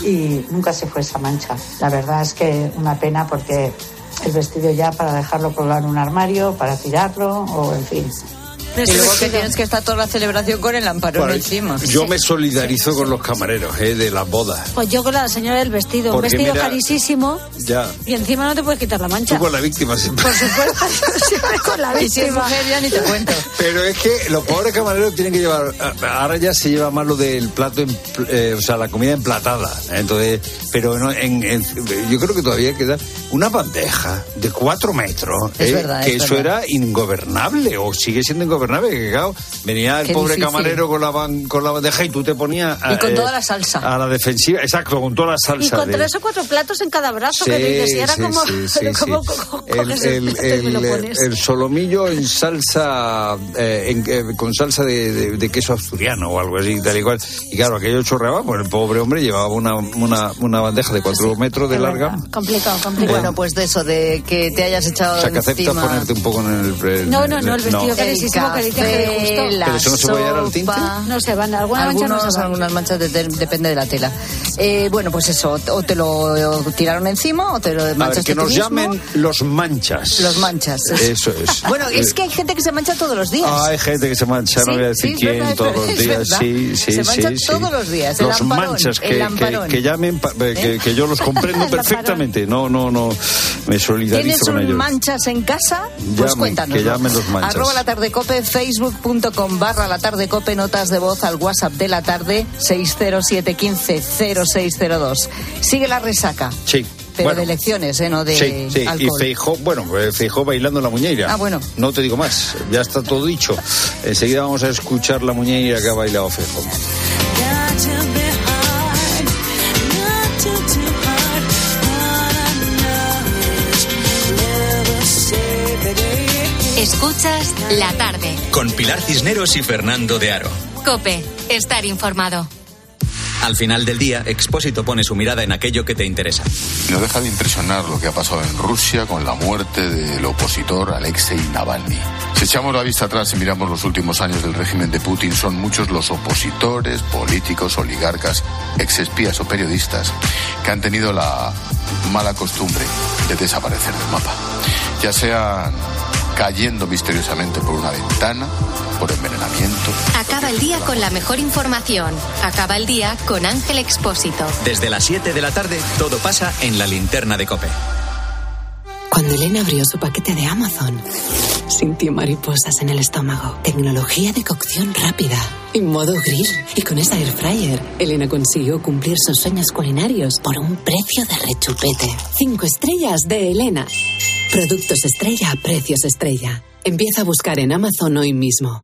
y nunca se fue esa mancha. La verdad es que una pena porque el vestido ya para dejarlo colgar en un armario, para tirarlo o en fin. Y luego que tienes que estar toda la celebración con el lamparón Bueno, encima. yo me solidarizo con los camareros eh, de las bodas. Pues yo con la señora del vestido, un vestido mira- carísimo Ya. y encima no te puedes quitar la mancha. Tú con la víctima siempre. Por supuesto, siempre con la Y si es víctima. mujer ya ni te cuento. Pero es que los pobres camareros tienen que llevar. Ahora ya se lleva más lo del plato, en- eh, o sea, la comida emplatada. ¿eh? Entonces, pero no, en, en- yo creo que todavía queda una bandeja de cuatro metros. Es ¿eh? verdad, que es eso verdad. era ingobernable o sigue siendo ingobernable. Que claro, venía el Qué pobre difícil. camarero con la, ban- con la bandeja y tú te ponías. Y con eh, toda la salsa. A la defensiva, exacto, con toda la salsa. Y con de- tres o cuatro platos en cada brazo Sí, que dices, y era sí, como, sí, sí, como sí. co- co- El, el solomillo en salsa, eh, en- eh, con salsa de, de- de queso asturiano o algo así, tal y cual. Y claro, aquello chorreaba, pues el pobre hombre llevaba una, una, una bandeja de cuatro metros de larga. verdad. Complicado, complicado. Bueno, pues de eso, de que te hayas echado O sea, que aceptas encima... ponerte un poco en el... el- No, no, no, el vestido El carísimo que que le gustó. ¿Pero eso no se puede llevar al tinte? No se van, alguna mancha no Algunos, se va. algunas manchas de- de- depende de la tela. Eh, bueno, pues eso, o te lo tiraron encima o te lo A ver, que nos mismo. llamen los manchas. Los manchas. Eso es. Bueno, es que hay gente que se mancha todos los días. Ah, hay gente que se mancha, no Sí, voy a decir sí, quién, verdad, todos los días. Sí, sí, Se sí. manchan sí. todos los días, el Los manchas, el que, que, que llamen, pa- eh, que, que yo los comprendo perfectamente. No, no, no. Me ¿Tienes solidarizo con ellos. manchas en casa? Pues cuéntanos. que llamen los manchas. Arroba la tarde cope, facebook.com barra la tarde cope, notas de voz al WhatsApp de la tarde, 607150602. Sigue la resaca. Sí. Pero Bueno. de elecciones, ¿eh? No de Sí, sí, y. Feijó, bueno, eh, Feijó bailando la muñeira. Ah, bueno. No te digo más, ya está todo dicho. Enseguida vamos a escuchar la muñeira que ha bailado Feijó. Escuchas la tarde. Con Pilar Cisneros y Fernando de Aro. Cope, estar informado. Al final del día, Expósito pone su mirada en aquello que te interesa. No deja de impresionar lo que ha pasado en Rusia con la muerte del opositor Alexei Navalny. Si echamos la vista atrás y miramos los últimos años del régimen de Putin, son muchos los opositores, políticos, oligarcas, exespías o periodistas que han tenido la mala costumbre de desaparecer del mapa. Ya sean cayendo misteriosamente por una ventana, por envenenamiento. Acaba el día con la mejor información. Acaba el día con Ángel Expósito. Desde las 7 de la tarde, todo pasa en la linterna de Cope. Cuando Elena abrió su paquete de Amazon, sintió mariposas en el estómago. Tecnología de cocción rápida y modo grill. Y con esa air fryer, Elena consiguió cumplir sus sueños culinarios por un precio de rechupete. Cinco estrellas de Elena. Productos estrella a precios estrella. Empieza a buscar en Amazon hoy mismo.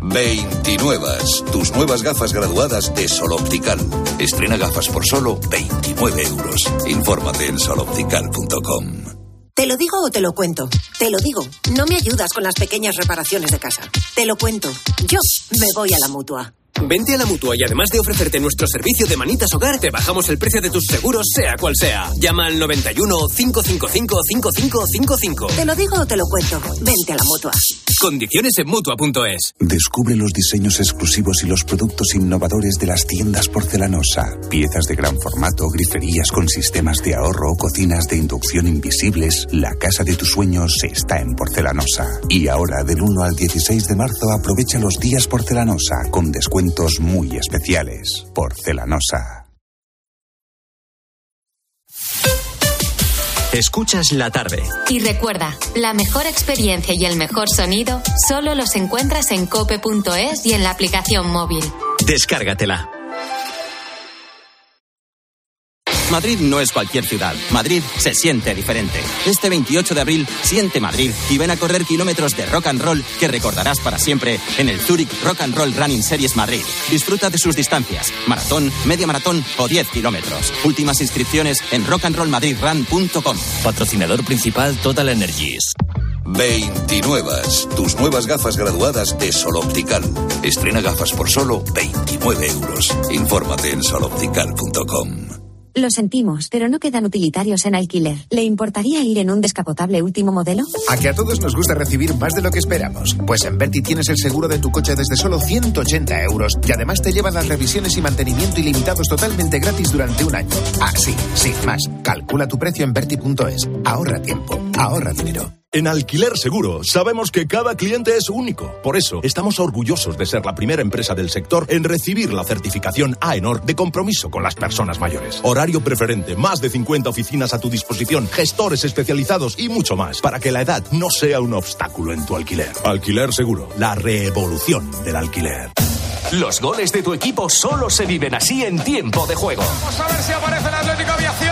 29. Tus nuevas gafas graduadas de Sol Optical. Estrena gafas por solo 29 euros. Infórmate en soloptical.com. ¿Te lo digo o te lo cuento? Te lo digo. No me ayudas con las pequeñas reparaciones de casa. Te lo cuento. Yo me voy a la mutua. Vente a la mutua y además de ofrecerte nuestro servicio de manitas hogar, te bajamos el precio de tus seguros, sea cual sea. Llama al 91 555 5555. ¿Te lo digo o te lo cuento? Vente a la mutua. Condiciones en mutua.es. Descubre los diseños exclusivos y los productos innovadores de las tiendas porcelanosa. Piezas de gran formato, griferías con sistemas de ahorro, cocinas de inducción invisibles. La casa de tus sueños está en porcelanosa. Y ahora, del 1 al 16 de marzo, aprovecha los días porcelanosa con descuentos muy especiales. Porcelanosa. Escuchas la tarde. Y recuerda, la mejor experiencia y el mejor sonido solo los encuentras en cope.es y en la aplicación móvil. Descárgatela. Madrid no es cualquier ciudad. Madrid se siente diferente. Este 28 de abril, siente Madrid y ven a correr kilómetros de rock and roll que recordarás para siempre en el Zurich Rock and Roll Running Series Madrid. Disfruta de sus distancias, maratón, media maratón o 10 kilómetros. Últimas inscripciones en rockandrollmadridrun.com. Patrocinador principal Total Energies. 29. Tus nuevas gafas graduadas de Sol Optical. Estrena gafas por solo 29 euros. Infórmate en soloptical.com. Lo sentimos, pero no quedan utilitarios en alquiler. ¿Le importaría ir en un descapotable último modelo? A que a todos nos gusta recibir más de lo que esperamos. Pues en Berti tienes el seguro de tu coche desde solo 180 euros y además te llevan las revisiones y mantenimiento ilimitados totalmente gratis durante un año. Ah, sí, sin más. Calcula tu precio en Berti.es. Ahorra tiempo, ahorra dinero. En Alquiler Seguro sabemos que cada cliente es único. Por eso estamos orgullosos de ser la primera empresa del sector en recibir la certificación AENOR de compromiso con las personas mayores. Horario preferente, más de 50 oficinas a tu disposición, gestores especializados y mucho más para que la edad no sea un obstáculo en tu alquiler. Alquiler Seguro, la revolución del alquiler. Los goles de tu equipo solo se viven así en tiempo de juego. Vamos a ver si aparece el Atlético Aviación.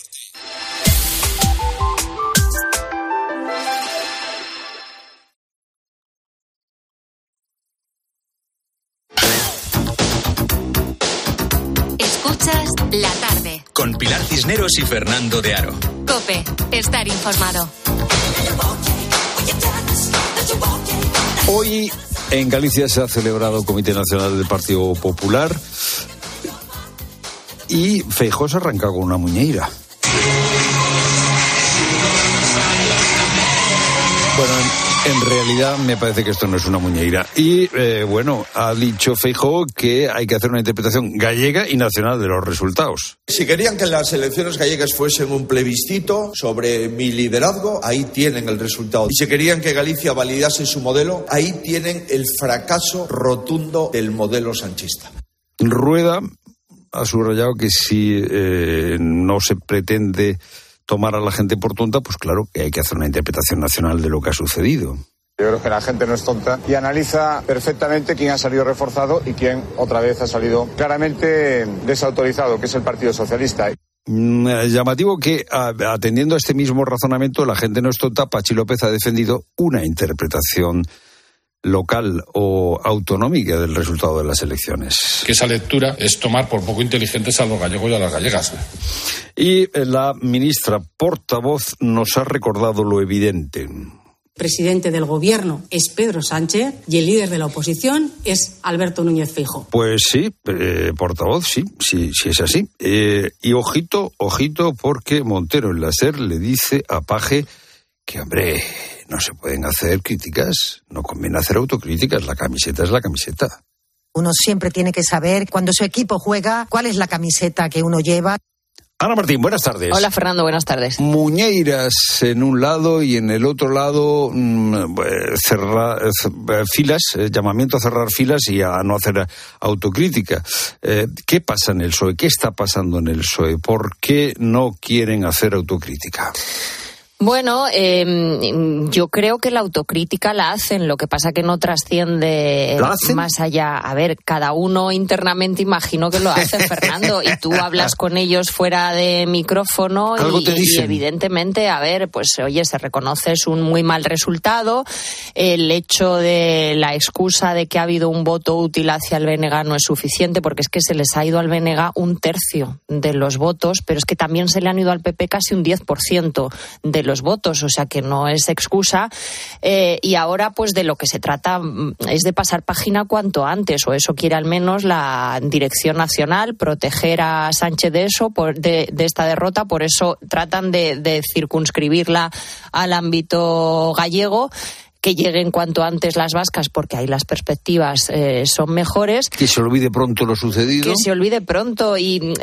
Con Pilar Cisneros y Fernando de Aro. Cope, estar informado. Hoy en Galicia se ha celebrado el Comité Nacional del Partido Popular y Feijóo se arranca con una muñeira. En, realidad me parece que esto no es una muñeira. Y eh, bueno, ha dicho Feijóo que hay que hacer una interpretación gallega y nacional de los resultados. Si querían que las elecciones gallegas fuesen un plebiscito sobre mi liderazgo, ahí tienen el resultado. Y si querían que Galicia validase su modelo, ahí tienen el fracaso rotundo del modelo sanchista. Rueda ha subrayado que si eh, no se pretende tomar a la gente por tonta, pues claro que hay que hacer una interpretación nacional de lo que ha sucedido. Yo creo que la gente no es tonta y analiza perfectamente quién ha salido reforzado y quién otra vez ha salido claramente desautorizado, que es el Partido Socialista. Mm, eh, llamativo que, atendiendo a este mismo razonamiento, la gente no es tonta. Pachi López ha defendido una interpretación local o autonómica del resultado de las elecciones. Que esa lectura es tomar por poco inteligentes a los gallegos y a las gallegas. Y la ministra portavoz nos ha recordado lo evidente presidente del gobierno es Pedro Sánchez y el líder de la oposición es Alberto Núñez Fijo. Pues sí, eh, portavoz, sí, sí, sí es así. Eh, y ojito, ojito, porque Montero en la SER le dice a Paje que, hombre, no se pueden hacer críticas, no conviene hacer autocríticas, la camiseta es la camiseta. Uno siempre tiene que saber cuando su equipo juega cuál es la camiseta que uno lleva. Ana Martín, buenas tardes. Hola Fernando, buenas tardes. Muñeiras en un lado y en el otro lado mm, cerrar, eh, filas, eh, llamamiento a cerrar filas y a no hacer autocrítica. Eh, ¿Qué pasa en el PSOE? ¿Qué está pasando en el PSOE? ¿Por qué no quieren hacer autocrítica? Bueno, em, yo creo que la autocrítica la hacen, lo que pasa que no trasciende más allá. A ver, cada uno internamente imagino que lo hace, Fernando, y tú hablas con ellos fuera de micrófono y, evidentemente, a ver, pues oye, se reconoce es un muy mal resultado. El hecho de la excusa de que ha habido un voto útil hacia el BNG no es suficiente porque es que se les ha ido al BNG un tercio de los votos, pero es que también se le han ido al PP casi un 10% de los los votos, o sea que no es excusa. Eh, y ahora, pues de lo que se trata mm, es de pasar página cuanto antes, o eso quiere al menos la Dirección Nacional, proteger a Sánchez de eso, por, de, esta derrota, por eso tratan de, de circunscribirla al ámbito gallego que lleguen cuanto antes las vascas porque ahí las perspectivas eh, son mejores. Que se olvide pronto lo sucedido. Que se olvide pronto y,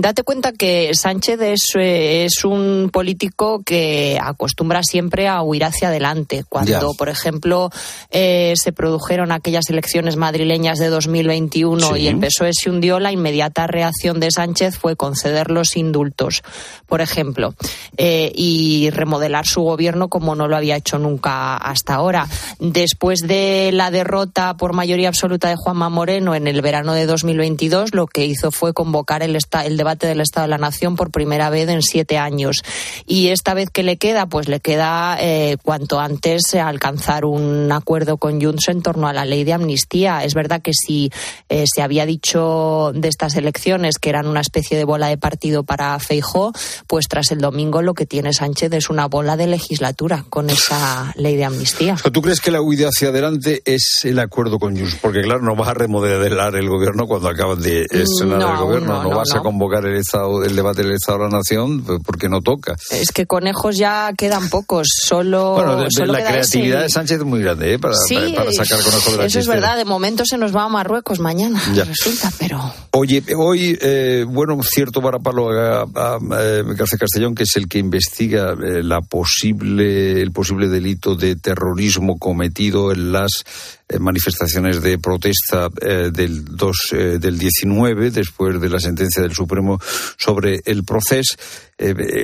date cuenta que Sánchez es, eh, es, un político que acostumbra siempre a huir hacia adelante. Cuando, por ejemplo, eh, se produjeron aquellas elecciones madrileñas de 2021 y el PSOE se hundió, la inmediata reacción de Sánchez fue conceder los indultos, por ejemplo, y remodelar su gobierno como no lo había hecho nunca hasta ahora. Después de la derrota por mayoría absoluta de Juanma Moreno en el verano de 2022, lo que hizo fue convocar el, debate del Estado de la Nación por primera vez en siete años. Y esta vez que le queda, pues le queda eh, cuanto antes alcanzar un acuerdo con Junts en torno a la ley de amnistía. Es verdad que si eh, se había dicho de estas elecciones que eran una especie de bola de partido para Feijó, pues tras el domingo lo que tiene Sánchez es una bola de legislatura con esa ley de amnistía. ¿Tú crees que la huida hacia adelante es el acuerdo con Junts? Porque claro, no vas a remodelar el gobierno cuando acabas de estrenar el gobierno, no, vas a convocar el estado, el debate del Estado de la Nación pues, porque no toca. Es que conejos ya quedan pocos, solo. Bueno, la creatividad de Sánchez es muy grande ¿eh? para, sacar conejos de la Eso es verdad, de momento se nos va a Marruecos mañana, resulta, pero. Oye, hoy, eh, bueno, cierto para Pablo a, a, García Castellón, que es el que investiga eh, la posible, el posible delito de terrorismo cometido en las eh, manifestaciones de protesta eh, del 2 eh, del 19 después de la sentencia del Supremo sobre el proceso.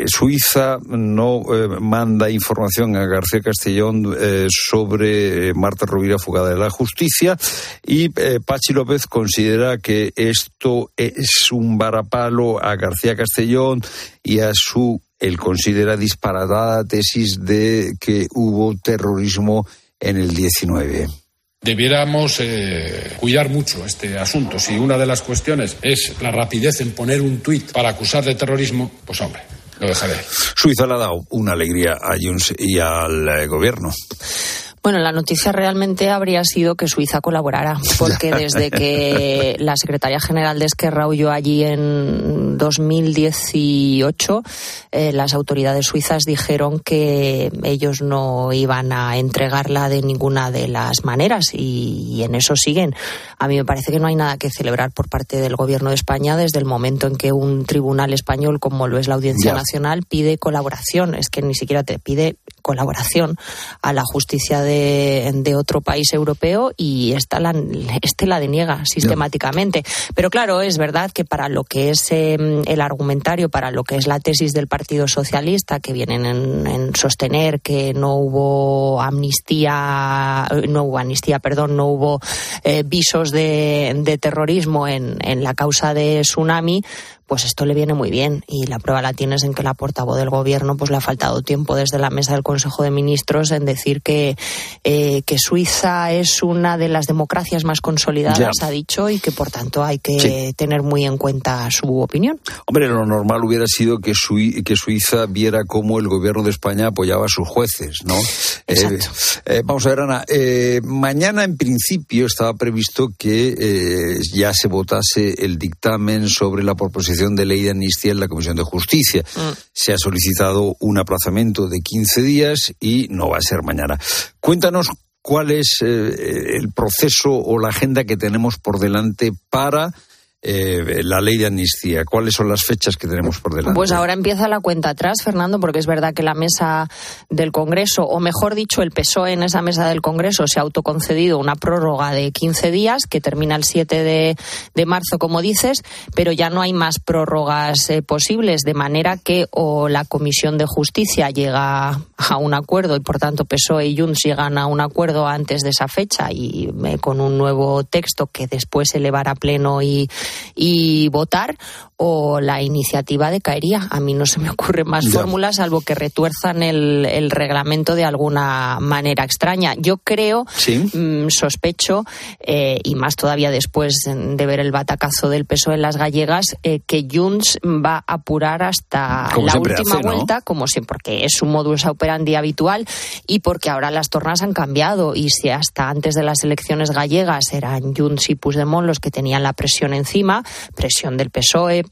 Suiza no manda información a García Castellón sobre Marta Rovira fugada de la justicia y Pachi López considera que esto es un varapalo a García Castellón y a su él considera disparatada tesis de que hubo terrorismo en el 19 debiéramos eh, cuidar mucho este asunto. Si una de las cuestiones es la rapidez en poner un tuit para acusar de terrorismo, pues hombre, lo dejaré. Suiza le ha dado una alegría a Junts y al eh, gobierno. Bueno, la noticia realmente habría sido que Suiza colaborara, porque desde que la secretaria general de Esquerra huyó allí en 2018, eh, las autoridades suizas dijeron que ellos no iban a entregarla de ninguna de las maneras y, en eso siguen. A mí me parece que no hay nada que celebrar por parte del Gobierno de España desde el momento en que un tribunal español, como lo es la Audiencia Nacional, pide colaboración. Es que ni siquiera te pide colaboración a la justicia de, otro país europeo y esta la, este la deniega sistemáticamente. Pero claro, es verdad que para lo que es em, el argumentario, para lo que es la tesis del Partido Socialista, que vienen en, sostener que no hubo amnistía, no hubo amnistía, perdón, no hubo eh, visos de, de terrorismo en, en la causa de Tsunami, pues esto le viene muy bien. Y la prueba la tienes en que la portavoz del gobierno pues le ha faltado tiempo desde la mesa del Consejo de Ministros en decir que, eh, que Suiza es una de las democracias más consolidadas, ha dicho, y que por tanto hay que tener muy en cuenta su opinión. Hombre, lo normal hubiera sido que, que Suiza viera cómo el gobierno de España apoyaba a sus jueces, ¿no? Eh, eh, vamos a ver, Ana, mañana en principio estaba previsto que ya se votase el dictamen sobre la proposición de ley de amnistía en la Comisión de Justicia. Mm. Se ha solicitado un aplazamiento de 15 días y no va a ser mañana. Cuéntanos cuál es eh, el proceso o la agenda que tenemos por delante para eh, la ley de amnistía? ¿Cuáles son las fechas que tenemos por delante? Pues ahora empieza la cuenta atrás, Fernando, porque es verdad que la mesa del Congreso, o mejor dicho, el PSOE en esa mesa del Congreso se ha autoconcedido una prórroga de 15 días que termina el 7 de, marzo, como dices, pero ya no hay más prórrogas eh, posibles, de manera que o la Comisión de Justicia llega a un acuerdo y, por tanto, PSOE y Junts llegan a un acuerdo antes de esa fecha y eh, con un nuevo texto que después elevará a pleno y y votar o la iniciativa decaería. A mí no se me ocurren más fórmulas salvo que retuerzan el, el, reglamento de alguna manera extraña. Yo creo, mm, sospecho, eh, y más todavía después de ver el batacazo del peso en las gallegas, eh, que Junts va a apurar hasta la última vuelta, como siempre, porque es su modus operandi habitual y porque ahora las tornas han cambiado y si hasta antes de las elecciones gallegas eran Junts y Puigdemont los que tenían la presión encima, presión del PSOE,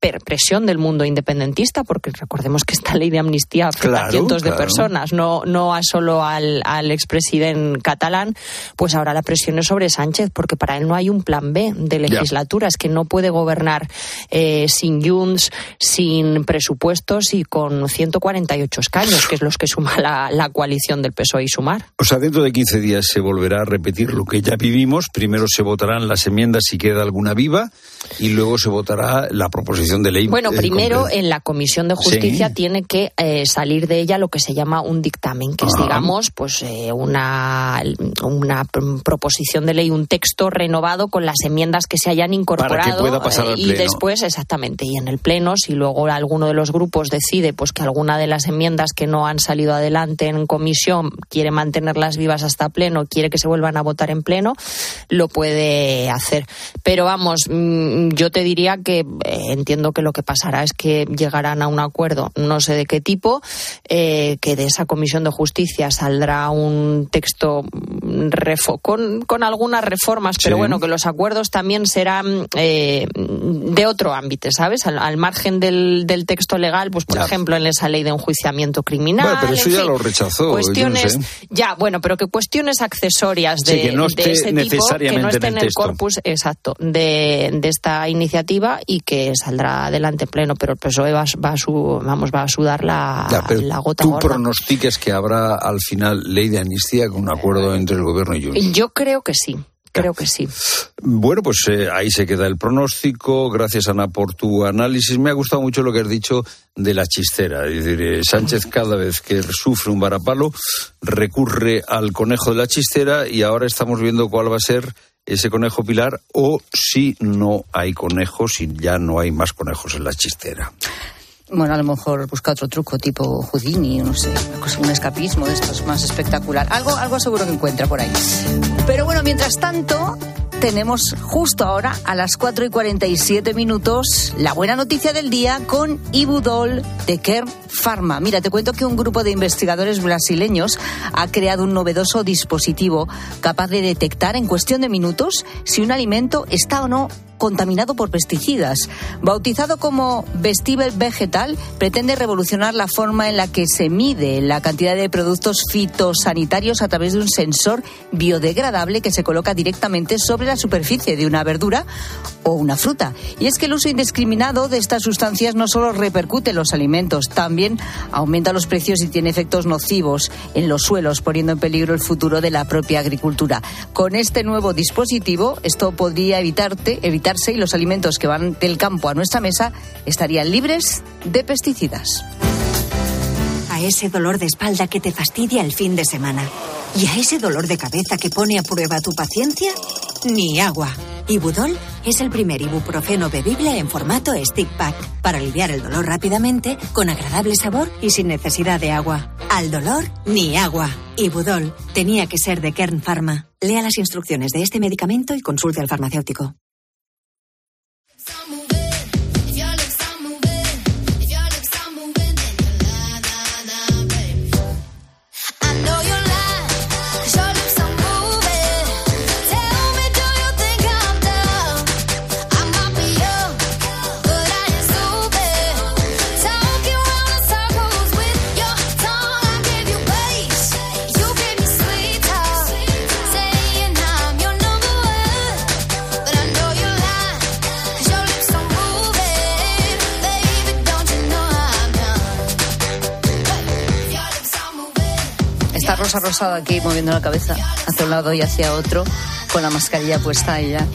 presión del mundo independentista, porque recordemos que esta ley de amnistía afecta a cientos de personas, no, no a solo al, al expresidente catalán, pues ahora la presión es sobre Sánchez, porque para él no hay un plan B de legislatura, es que no puede gobernar eh, sin Junts, sin presupuestos y con 148 escaños, que es los que suma la, la coalición del PSOE y Sumar. O sea, dentro de 15 días se volverá a repetir lo que ya vivimos. Primero se votarán las enmiendas si queda alguna viva y luego se votará la proposición de ley. Bueno, primero en la Comisión de Justicia tiene que eh, salir de ella lo que se llama un dictamen, que es, digamos, pues eh, una, una proposición de ley, un texto renovado con las enmiendas que se hayan incorporado. Para que pueda pasar al y después, exactamente, y en el Pleno, si luego alguno de los grupos decide pues que alguna de las enmiendas que no han salido adelante en comisión quiere mantenerlas vivas hasta Pleno, quiere que se vuelvan a votar en Pleno, lo puede hacer. Pero vamos, mm, yo te diría que eh, entiendo que lo que pasará es que llegarán a un acuerdo, no sé de qué tipo, eh, que de esa comisión de justicia saldrá un texto con, con algunas reformas, pero bueno, que los acuerdos también serán eh, de otro ámbito, ¿sabes? Al, margen del, del, texto legal, pues por ejemplo en esa ley de enjuiciamiento criminal. Bueno, pero eso ya lo rechazó. Cuestiones, ya, bueno, pero que cuestiones accesorias de, que no esté ese tipo, que no estén en el, corpus exacto de, de esta iniciativa y que saldrá adelante pleno, pero el PSOE va, va, a, su, vamos, va a sudar la, la gota ¿Tú pronostiques que habrá al final ley de amnistía con un acuerdo entre el gobierno y Junts? Yo creo que sí. Creo que sí. Bueno, pues eh, ahí se queda el pronóstico. Gracias, Ana, por tu análisis. Me ha gustado mucho lo que has dicho de la chistera. Es decir, eh, Sánchez cada vez que sufre un varapalo recurre al conejo de la chistera y ahora estamos viendo cuál va a ser ese conejo pilar o si no hay conejos y ya no hay más conejos en la chistera. Bueno, a lo mejor busca otro truco tipo Houdini, no sé, un escapismo de estos más espectacular. Algo, algo seguro que encuentra por ahí. Pero bueno, mientras tanto, tenemos justo ahora, a las 4 y 47 minutos, la buena noticia del día con Ibudol de Kern Pharma. Mira, te cuento que un grupo de investigadores brasileños ha creado un novedoso dispositivo capaz de detectar en cuestión de minutos si un alimento está o no contaminado por pesticidas. Bautizado como Vestible Vegetal, pretende revolucionar la forma en la que se mide la cantidad de productos fitosanitarios a través de un sensor biodegradable que se coloca directamente sobre la superficie de una verdura o una fruta. Y es que el uso indiscriminado de estas sustancias no solo repercute en los alimentos, también aumenta los precios y tiene efectos nocivos en los suelos, poniendo en peligro el futuro de la propia agricultura. Con este nuevo dispositivo, esto podría evitarte, y los alimentos que van del campo a nuestra mesa estarían libres de pesticidas. A ese dolor de espalda que te fastidia el fin de semana. Y a ese dolor de cabeza que pone a prueba tu paciencia, ni agua. Ibudol es el primer ibuprofeno bebible en formato stick pack para aliviar el dolor rápidamente, con agradable sabor y sin necesidad de agua. Al dolor, ni agua. Ibudol tenía que ser de Kern Pharma. Lea las instrucciones de este medicamento y consulte al farmacéutico. Rosa Rosado aquí moviendo la cabeza hacia un lado y hacia otro, con la mascarilla puesta ella.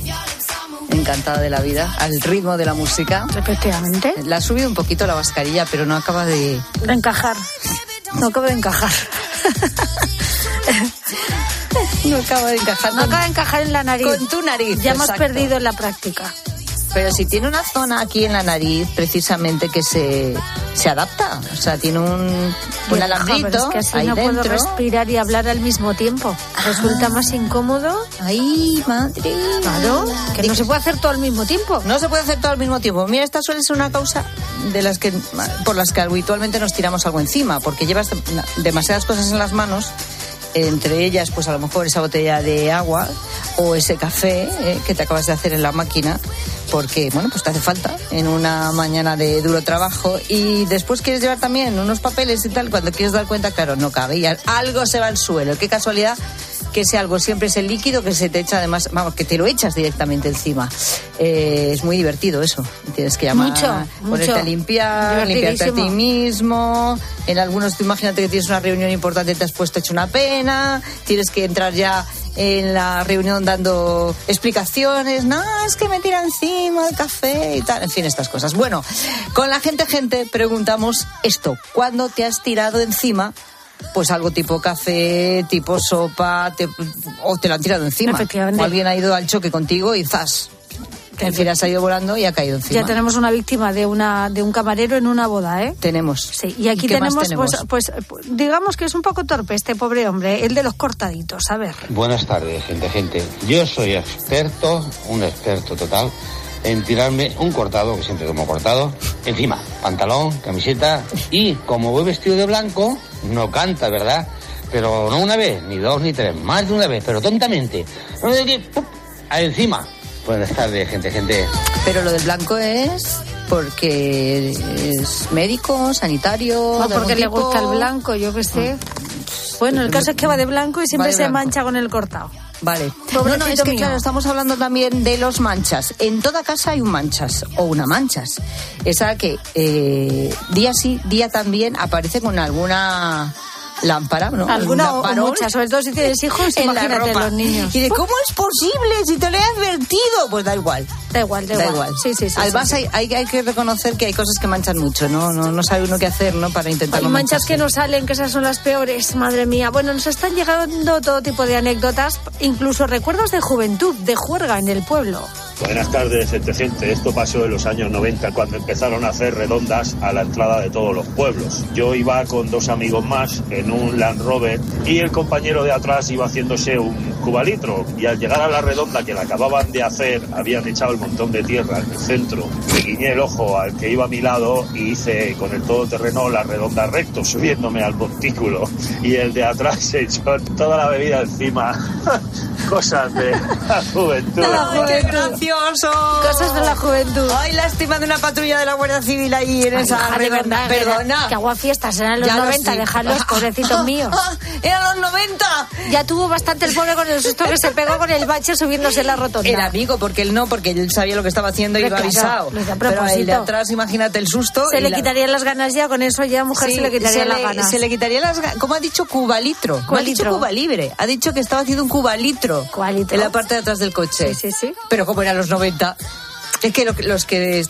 Encantada de la vida, al ritmo de la música. Efectivamente. La ha subido un poquito la mascarilla, pero no acaba de. De encajar. No acaba de encajar. no acaba de encajar. No acaba de encajar en la nariz. Con tu nariz. Ya hemos perdido en la práctica. Pero si tiene una zona aquí en la nariz, precisamente que se, se adapta. O sea, tiene un, un alambrito. es que así no puedo respirar y hablar al mismo tiempo. Resulta más incómodo. Ay, madre. Claro, que no se puede hacer todo al mismo tiempo. No se puede hacer todo al mismo tiempo. Mira, esta suele ser una causa de las que por las que habitualmente nos tiramos algo encima, porque llevas demasiadas cosas en las manos entre ellas pues a lo mejor esa botella de agua o ese café eh, que te acabas de hacer en la máquina porque, bueno, pues te hace falta en una mañana de duro trabajo. Y después quieres llevar también unos papeles y tal, cuando quieres dar cuenta, claro, no cabe. Y algo se va al suelo. Qué casualidad que ese algo siempre es el líquido que se te echa además, vamos, que te lo echas directamente encima. Eh, es muy divertido eso. Tienes que llamar, mucho, ponerte mucho. a limpiar, limpiarte a ti mismo. En algunos, imagínate que tienes una reunión importante, te has puesto hecho una pena, tienes que entrar ya en la reunión dando explicaciones, no, es que me tira encima el café y tal, en fin, estas cosas. Bueno, con la gente, gente, preguntamos esto, ¿cuándo te has tirado encima? Pues algo tipo café, tipo sopa, te- o te lo han tirado encima. Efectivamente. O alguien ha ido al choque contigo y zas. Que al final ha ido volando y ha caído encima. Ya tenemos una víctima de una de un camarero en una boda, ¿eh? Tenemos. Sí, y aquí ¿Y qué más tenemos, tenemos? Pues, pues digamos que es un poco torpe este pobre hombre, el de los cortaditos, a ver. Buenas tardes, gente, gente. Yo soy experto, un experto total, en tirarme un cortado, que siempre como cortado, encima, pantalón, camiseta, y como voy vestido de blanco, no canta, ¿verdad? Pero no una vez, ni dos, ni tres, más de una vez, pero tontamente. No ¡pup! ahí encima. Buenas tardes, gente, gente. Pero lo del blanco es porque es médico, sanitario. No, porque le gusta el blanco, yo qué sé. Bueno, el caso es que va de blanco y siempre se blanco. mancha con el cortado. Vale. Pobrecito no, no, es que mío. claro, estamos hablando también de los manchas. En toda casa hay un manchas o una manchas. Esa que eh, día sí, día también aparece con alguna lámpara, ¿no? Alguna o muchas, sobre todo si tienes hijos, en la imagínate ropa. los niños. Y de cómo es posible si te lo he advertido, pues da igual. Da igual, da, Da igual. igual. Sí, sí, sí. Además sí, sí. Hay, hay, que reconocer que hay cosas que manchan mucho, ¿no? No, no sabe uno qué hacer, ¿no? Para intentar Hay no manchas mancharse. que no salen, que esas son las peores, madre mía. Bueno, nos están llegando todo tipo de anécdotas, incluso recuerdos de juventud, de juerga en el pueblo. Buenas tardes, gente, gente. Esto pasó en los años 90 cuando empezaron a hacer redondas a la entrada de todos los pueblos. Yo iba con dos amigos más en un Land Rover y el compañero de atrás iba haciéndose un cubalitro y al llegar a la redonda que la acababan de hacer habían echado el montón de tierra en el centro. Le guiñé el ojo al que iba a mi lado y hice con el todoterreno la redonda recto subiéndome al montículo y el de atrás se echó toda la bebida encima. Cosas de la juventud. ¡Ay, qué gracioso! Cosas de la juventud. ¡Ay, lástima de una patrulla de la Guardia Civil ahí en Ay, esa hija, de verdad, que Perdona. Que agua fiestas, eran los Ya lo 90, sé. dejadlos, pobrecitos míos. ¡Eran los 90! Ya tuvo bastante el pobre con el susto que se pegó con el bache subiéndose la rotonda. Era amigo, porque él no, porque él sabía lo que estaba haciendo y iba avisado. Pero el de propósito. atrás, imagínate el susto. Se le la- quitarían las ganas ya, con eso ya mujer Sí, se le quitaría las ganas. Se le quitaría las ganas. ¿Cómo ha dicho? Cubalitro. No ha Cubalitro. dicho Cuba Libre. Ha dicho que estaba haciendo un En la parte de atrás del coche. Sí, sí, sí. Pero como eran los 90. Es que lo que- los que.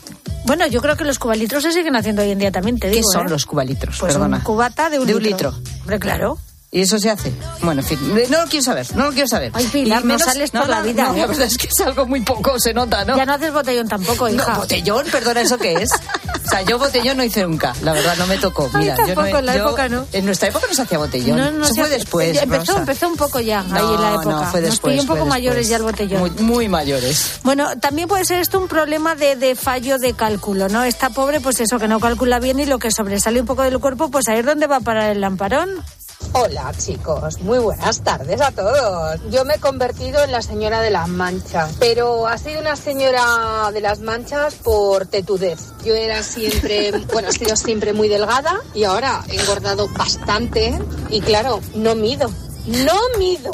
Bueno, yo creo que los cubalitros se siguen haciendo hoy en día también, te ¿Qué digo. son ¿eh? los cubalitros? Pues Perdona. un cubata de un, De un litro. litro. Hombre, claro. ¿Y eso se hace? Bueno, en fin, no lo quiero saber, no lo quiero saber. Ay, Pilar, no sales por la vida. No, ¿eh? la verdad es que es algo muy poco, se nota, ¿no? Ya no haces botellón tampoco, hija. No, botellón, perdona, ¿eso qué es? O sea, yo botellón no hice nunca, la verdad, no me tocó. Ay, Mira, yo tampoco, no, en la yo- época no. En nuestra época no se hacía botellón. No, no se fue hace- después, Empezó, Rosa. empezó un poco ya, ahí No, en la no, época. fue Nos después, pilló un poco fue mayores ya el botellón. Muy, muy mayores. Bueno, también puede ser esto un problema de, de fallo de cálculo, ¿no? Está pobre, pues eso, que no calcula bien y lo que sobresale un poco del cuerpo, pues ahí es donde va a parar el lamparón. Hola chicos, muy buenas tardes a todos. Yo me he convertido en la señora de las manchas, pero ha sido una señora de las manchas por tetudez. Yo era siempre, bueno, he sido siempre muy delgada y ahora he engordado bastante y claro, no mido, no mido.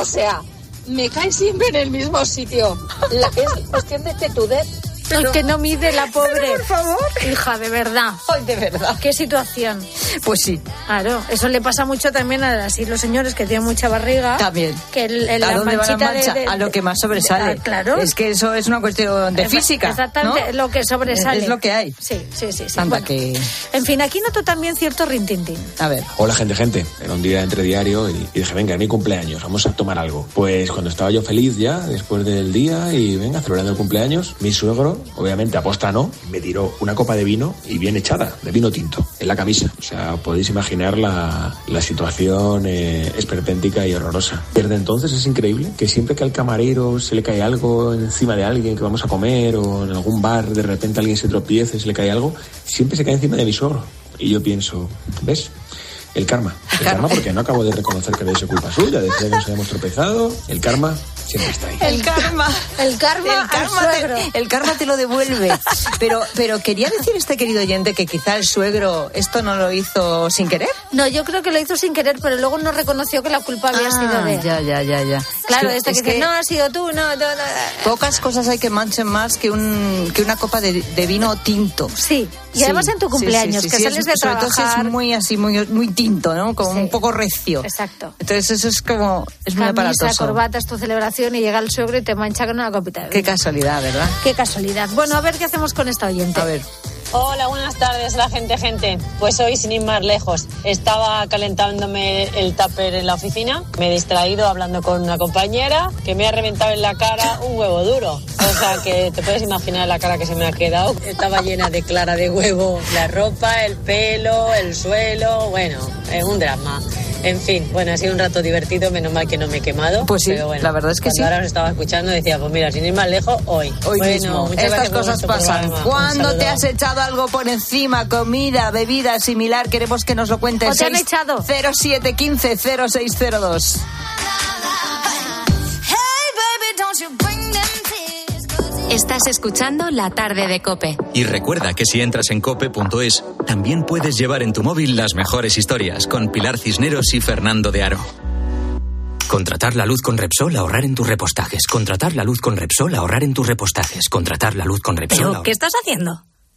O sea, me cae siempre en el mismo sitio. La- es cuestión de tetudez. El que no mide la pobre. por favor. Hija, de verdad. Ay, de verdad. Qué situación. Pues sí. Claro, eso le pasa mucho también a así los señores que tienen mucha barriga. También. Que el, el- ¿A la dónde va la manchita de- mancha? de- a lo que más sobresale. Ah, claro. Es que eso es una cuestión de física. Exactamente, ¿no? lo que sobresale. Es lo que hay. Sí, sí, sí. sí. Anda Bueno, que... En fin, aquí noto también cierto rintintín. A ver. Hola gente, gente. Era un día entre diario y, y dije, venga, es mi cumpleaños, vamos a tomar algo. Pues cuando estaba yo feliz ya, después del día y venga, celebrando el cumpleaños, mi suegro, obviamente aposta no, me tiró una copa de vino y bien echada, de vino tinto, en la camisa. O sea, podéis imaginar la, la situación eh, esperpéntica y horrorosa. Desde entonces es increíble que siempre que al camarero se le cae algo encima de alguien que vamos a comer o en algún bar de repente alguien se tropieza y se le cae algo, siempre se cae encima de mi suegro. Y yo pienso, ¿ves? El karma. El karma porque no acabo de reconocer que había sido culpa suya, decía que nos habíamos tropezado. El karma siempre está ahí. El karma. El karma, El karma, al suegro. te, el karma te lo devuelve. Pero, pero quería decir este querido oyente que quizá el suegro esto no lo hizo sin querer. No, yo creo que lo hizo sin querer, pero luego no reconoció que la culpa había sido de él. Ah, Ya, ya, ya, ya. Claro, Es este es que, dice, no, has sido tú, no, no, no. Pocas cosas hay que manchen más que, un, que una copa de, de vino tinto. Sí, y además en tu cumpleaños, que sales es- de sobre trabajar. es muy así, muy, muy tinto, ¿no? Como un poco recio. Exacto. Entonces eso es como, es muy Camisa, aparatoso. corbata, es tu celebración y llega el suegro y te mancha con una copita de Qué vino. casualidad, ¿verdad? Qué casualidad. Bueno, a ver qué hacemos con esta oyente. A ver. Hola, buenas tardes, la gente, gente. Pues hoy, sin ir más lejos, estaba calentándome el tupper en la oficina. Me he distraído hablando con una compañera que me ha reventado en la cara un huevo duro. O sea que te puedes imaginar la cara que se me ha quedado. Estaba llena de clara de huevo. La ropa, el pelo, el suelo. Bueno, es un drama. En fin, bueno, ha sido un rato divertido, menos mal que no me he quemado. Pues sí, pero bueno, la verdad es que sí. Ahora os estaba escuchando decía, pues mira, sin ir más lejos, hoy. Hoy bueno, mismo. muchas Estas cosas pasan. Cuando te has echado algo por encima, comida, bebida similar, queremos que nos lo cuentes. ¿O te han echado? 0715 0602. Estás escuchando La tarde de Cope. Y recuerda que si entras en cope.es, también puedes llevar en tu móvil las mejores historias con Pilar Cisneros y Fernando de Aro. Contratar la luz con Repsol, ahorrar en tus repostajes. Contratar la luz con Repsol, ahorrar en tus repostajes. Contratar la luz con Repsol. ¿Pero ahor- qué estás haciendo?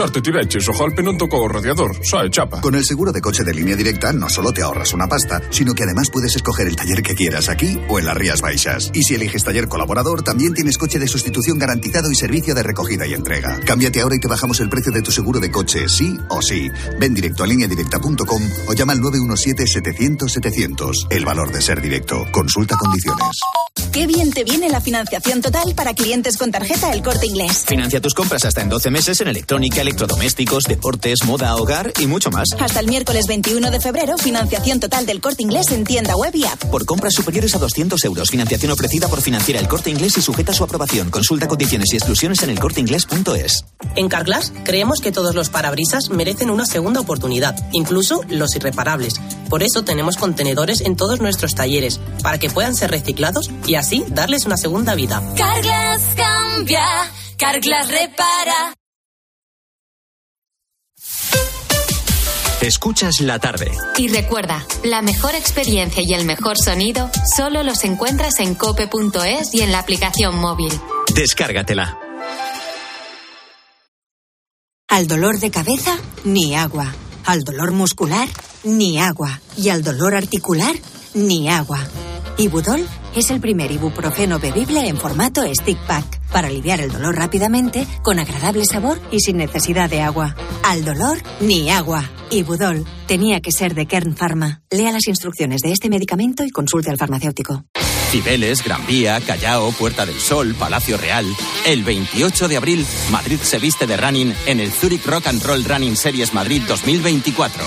Sorte ti vecchio, so golpe non tocó o radiador, sai, chapa. Con el seguro de coche de línea directa no solo te ahorras una pasta, sino que además puedes escoger el taller que quieras aquí o en las Rías Baixas. Y si eliges taller colaborador, también tienes coche de sustitución garantizado y servicio de recogida y entrega. Cámbiate ahora y te bajamos el precio de tu seguro de coche, sí o sí. Ven directo a lineadirecta.com o llama al 917-700-700. El valor de ser directo. Consulta condiciones. Qué bien te viene la financiación total para clientes con tarjeta El Corte Inglés. Financia tus compras hasta en 12 meses en electrónica, electrodomésticos, deportes, moda, hogar y mucho más. Hasta el miércoles 21 de febrero, financiación total del Corte Inglés en tienda web y app. Por compras superiores a 200 euros, financiación ofrecida por Financiera El Corte Inglés y sujeta a su aprobación. Consulta condiciones y exclusiones en elcorteinglés.es. En Carglass creemos que todos los parabrisas merecen una segunda oportunidad, incluso los irreparables. Por eso tenemos contenedores en todos nuestros talleres, para que puedan ser reciclados y así darles una segunda vida. Carglass cambia, Carglass repara. Escuchas la tarde. Y recuerda, la mejor experiencia y el mejor sonido solo los encuentras en cope.es y en la aplicación móvil. Descárgatela. Al dolor de cabeza, ni agua. Al dolor muscular, ni agua. Y al dolor articular, ni agua. Ibudol es el primer ibuprofeno bebible en formato stick pack para aliviar el dolor rápidamente, con agradable sabor y sin necesidad de agua. Al dolor, ni agua. Ibudol tenía que ser de Kern Pharma. Lea las instrucciones de este medicamento y consulte al farmacéutico. Cibeles, Gran Vía, Callao, Puerta del Sol, Palacio Real. El 28 de abril, Madrid se viste de running en el Zurich Rock and Roll Running Series Madrid 2024.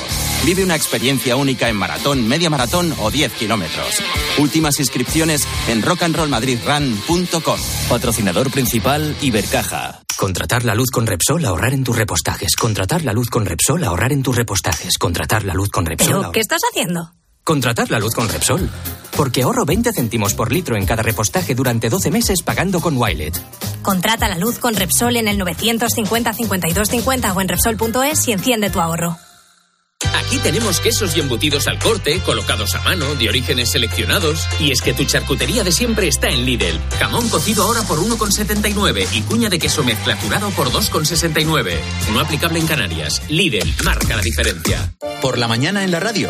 Vive una experiencia única en maratón, media maratón o 10 kilómetros. Últimas inscripciones en rockandrollmadridrun.com. Patrocinador principal Ibercaja. Contratar la luz con Repsol, ahorrar en tus repostajes. Contratar la luz con Repsol, ahorrar en tus repostajes. Contratar la luz con Repsol. ¿Pero qué estás haciendo? Contratar la luz con Repsol. Porque ahorro 20 céntimos por litro en cada repostaje durante 12 meses pagando con Wilet. Contrata la luz con Repsol en el 950 52 50 o en Repsol.es y enciende tu ahorro. Aquí tenemos quesos y embutidos al corte, colocados a mano, de orígenes seleccionados. Y es que tu charcutería de siempre está en Lidl. Jamón cocido ahora por 1,79 y cuña de queso mezclaturado por 2,69. No aplicable en Canarias. Lidl marca la diferencia. Por la mañana en la radio.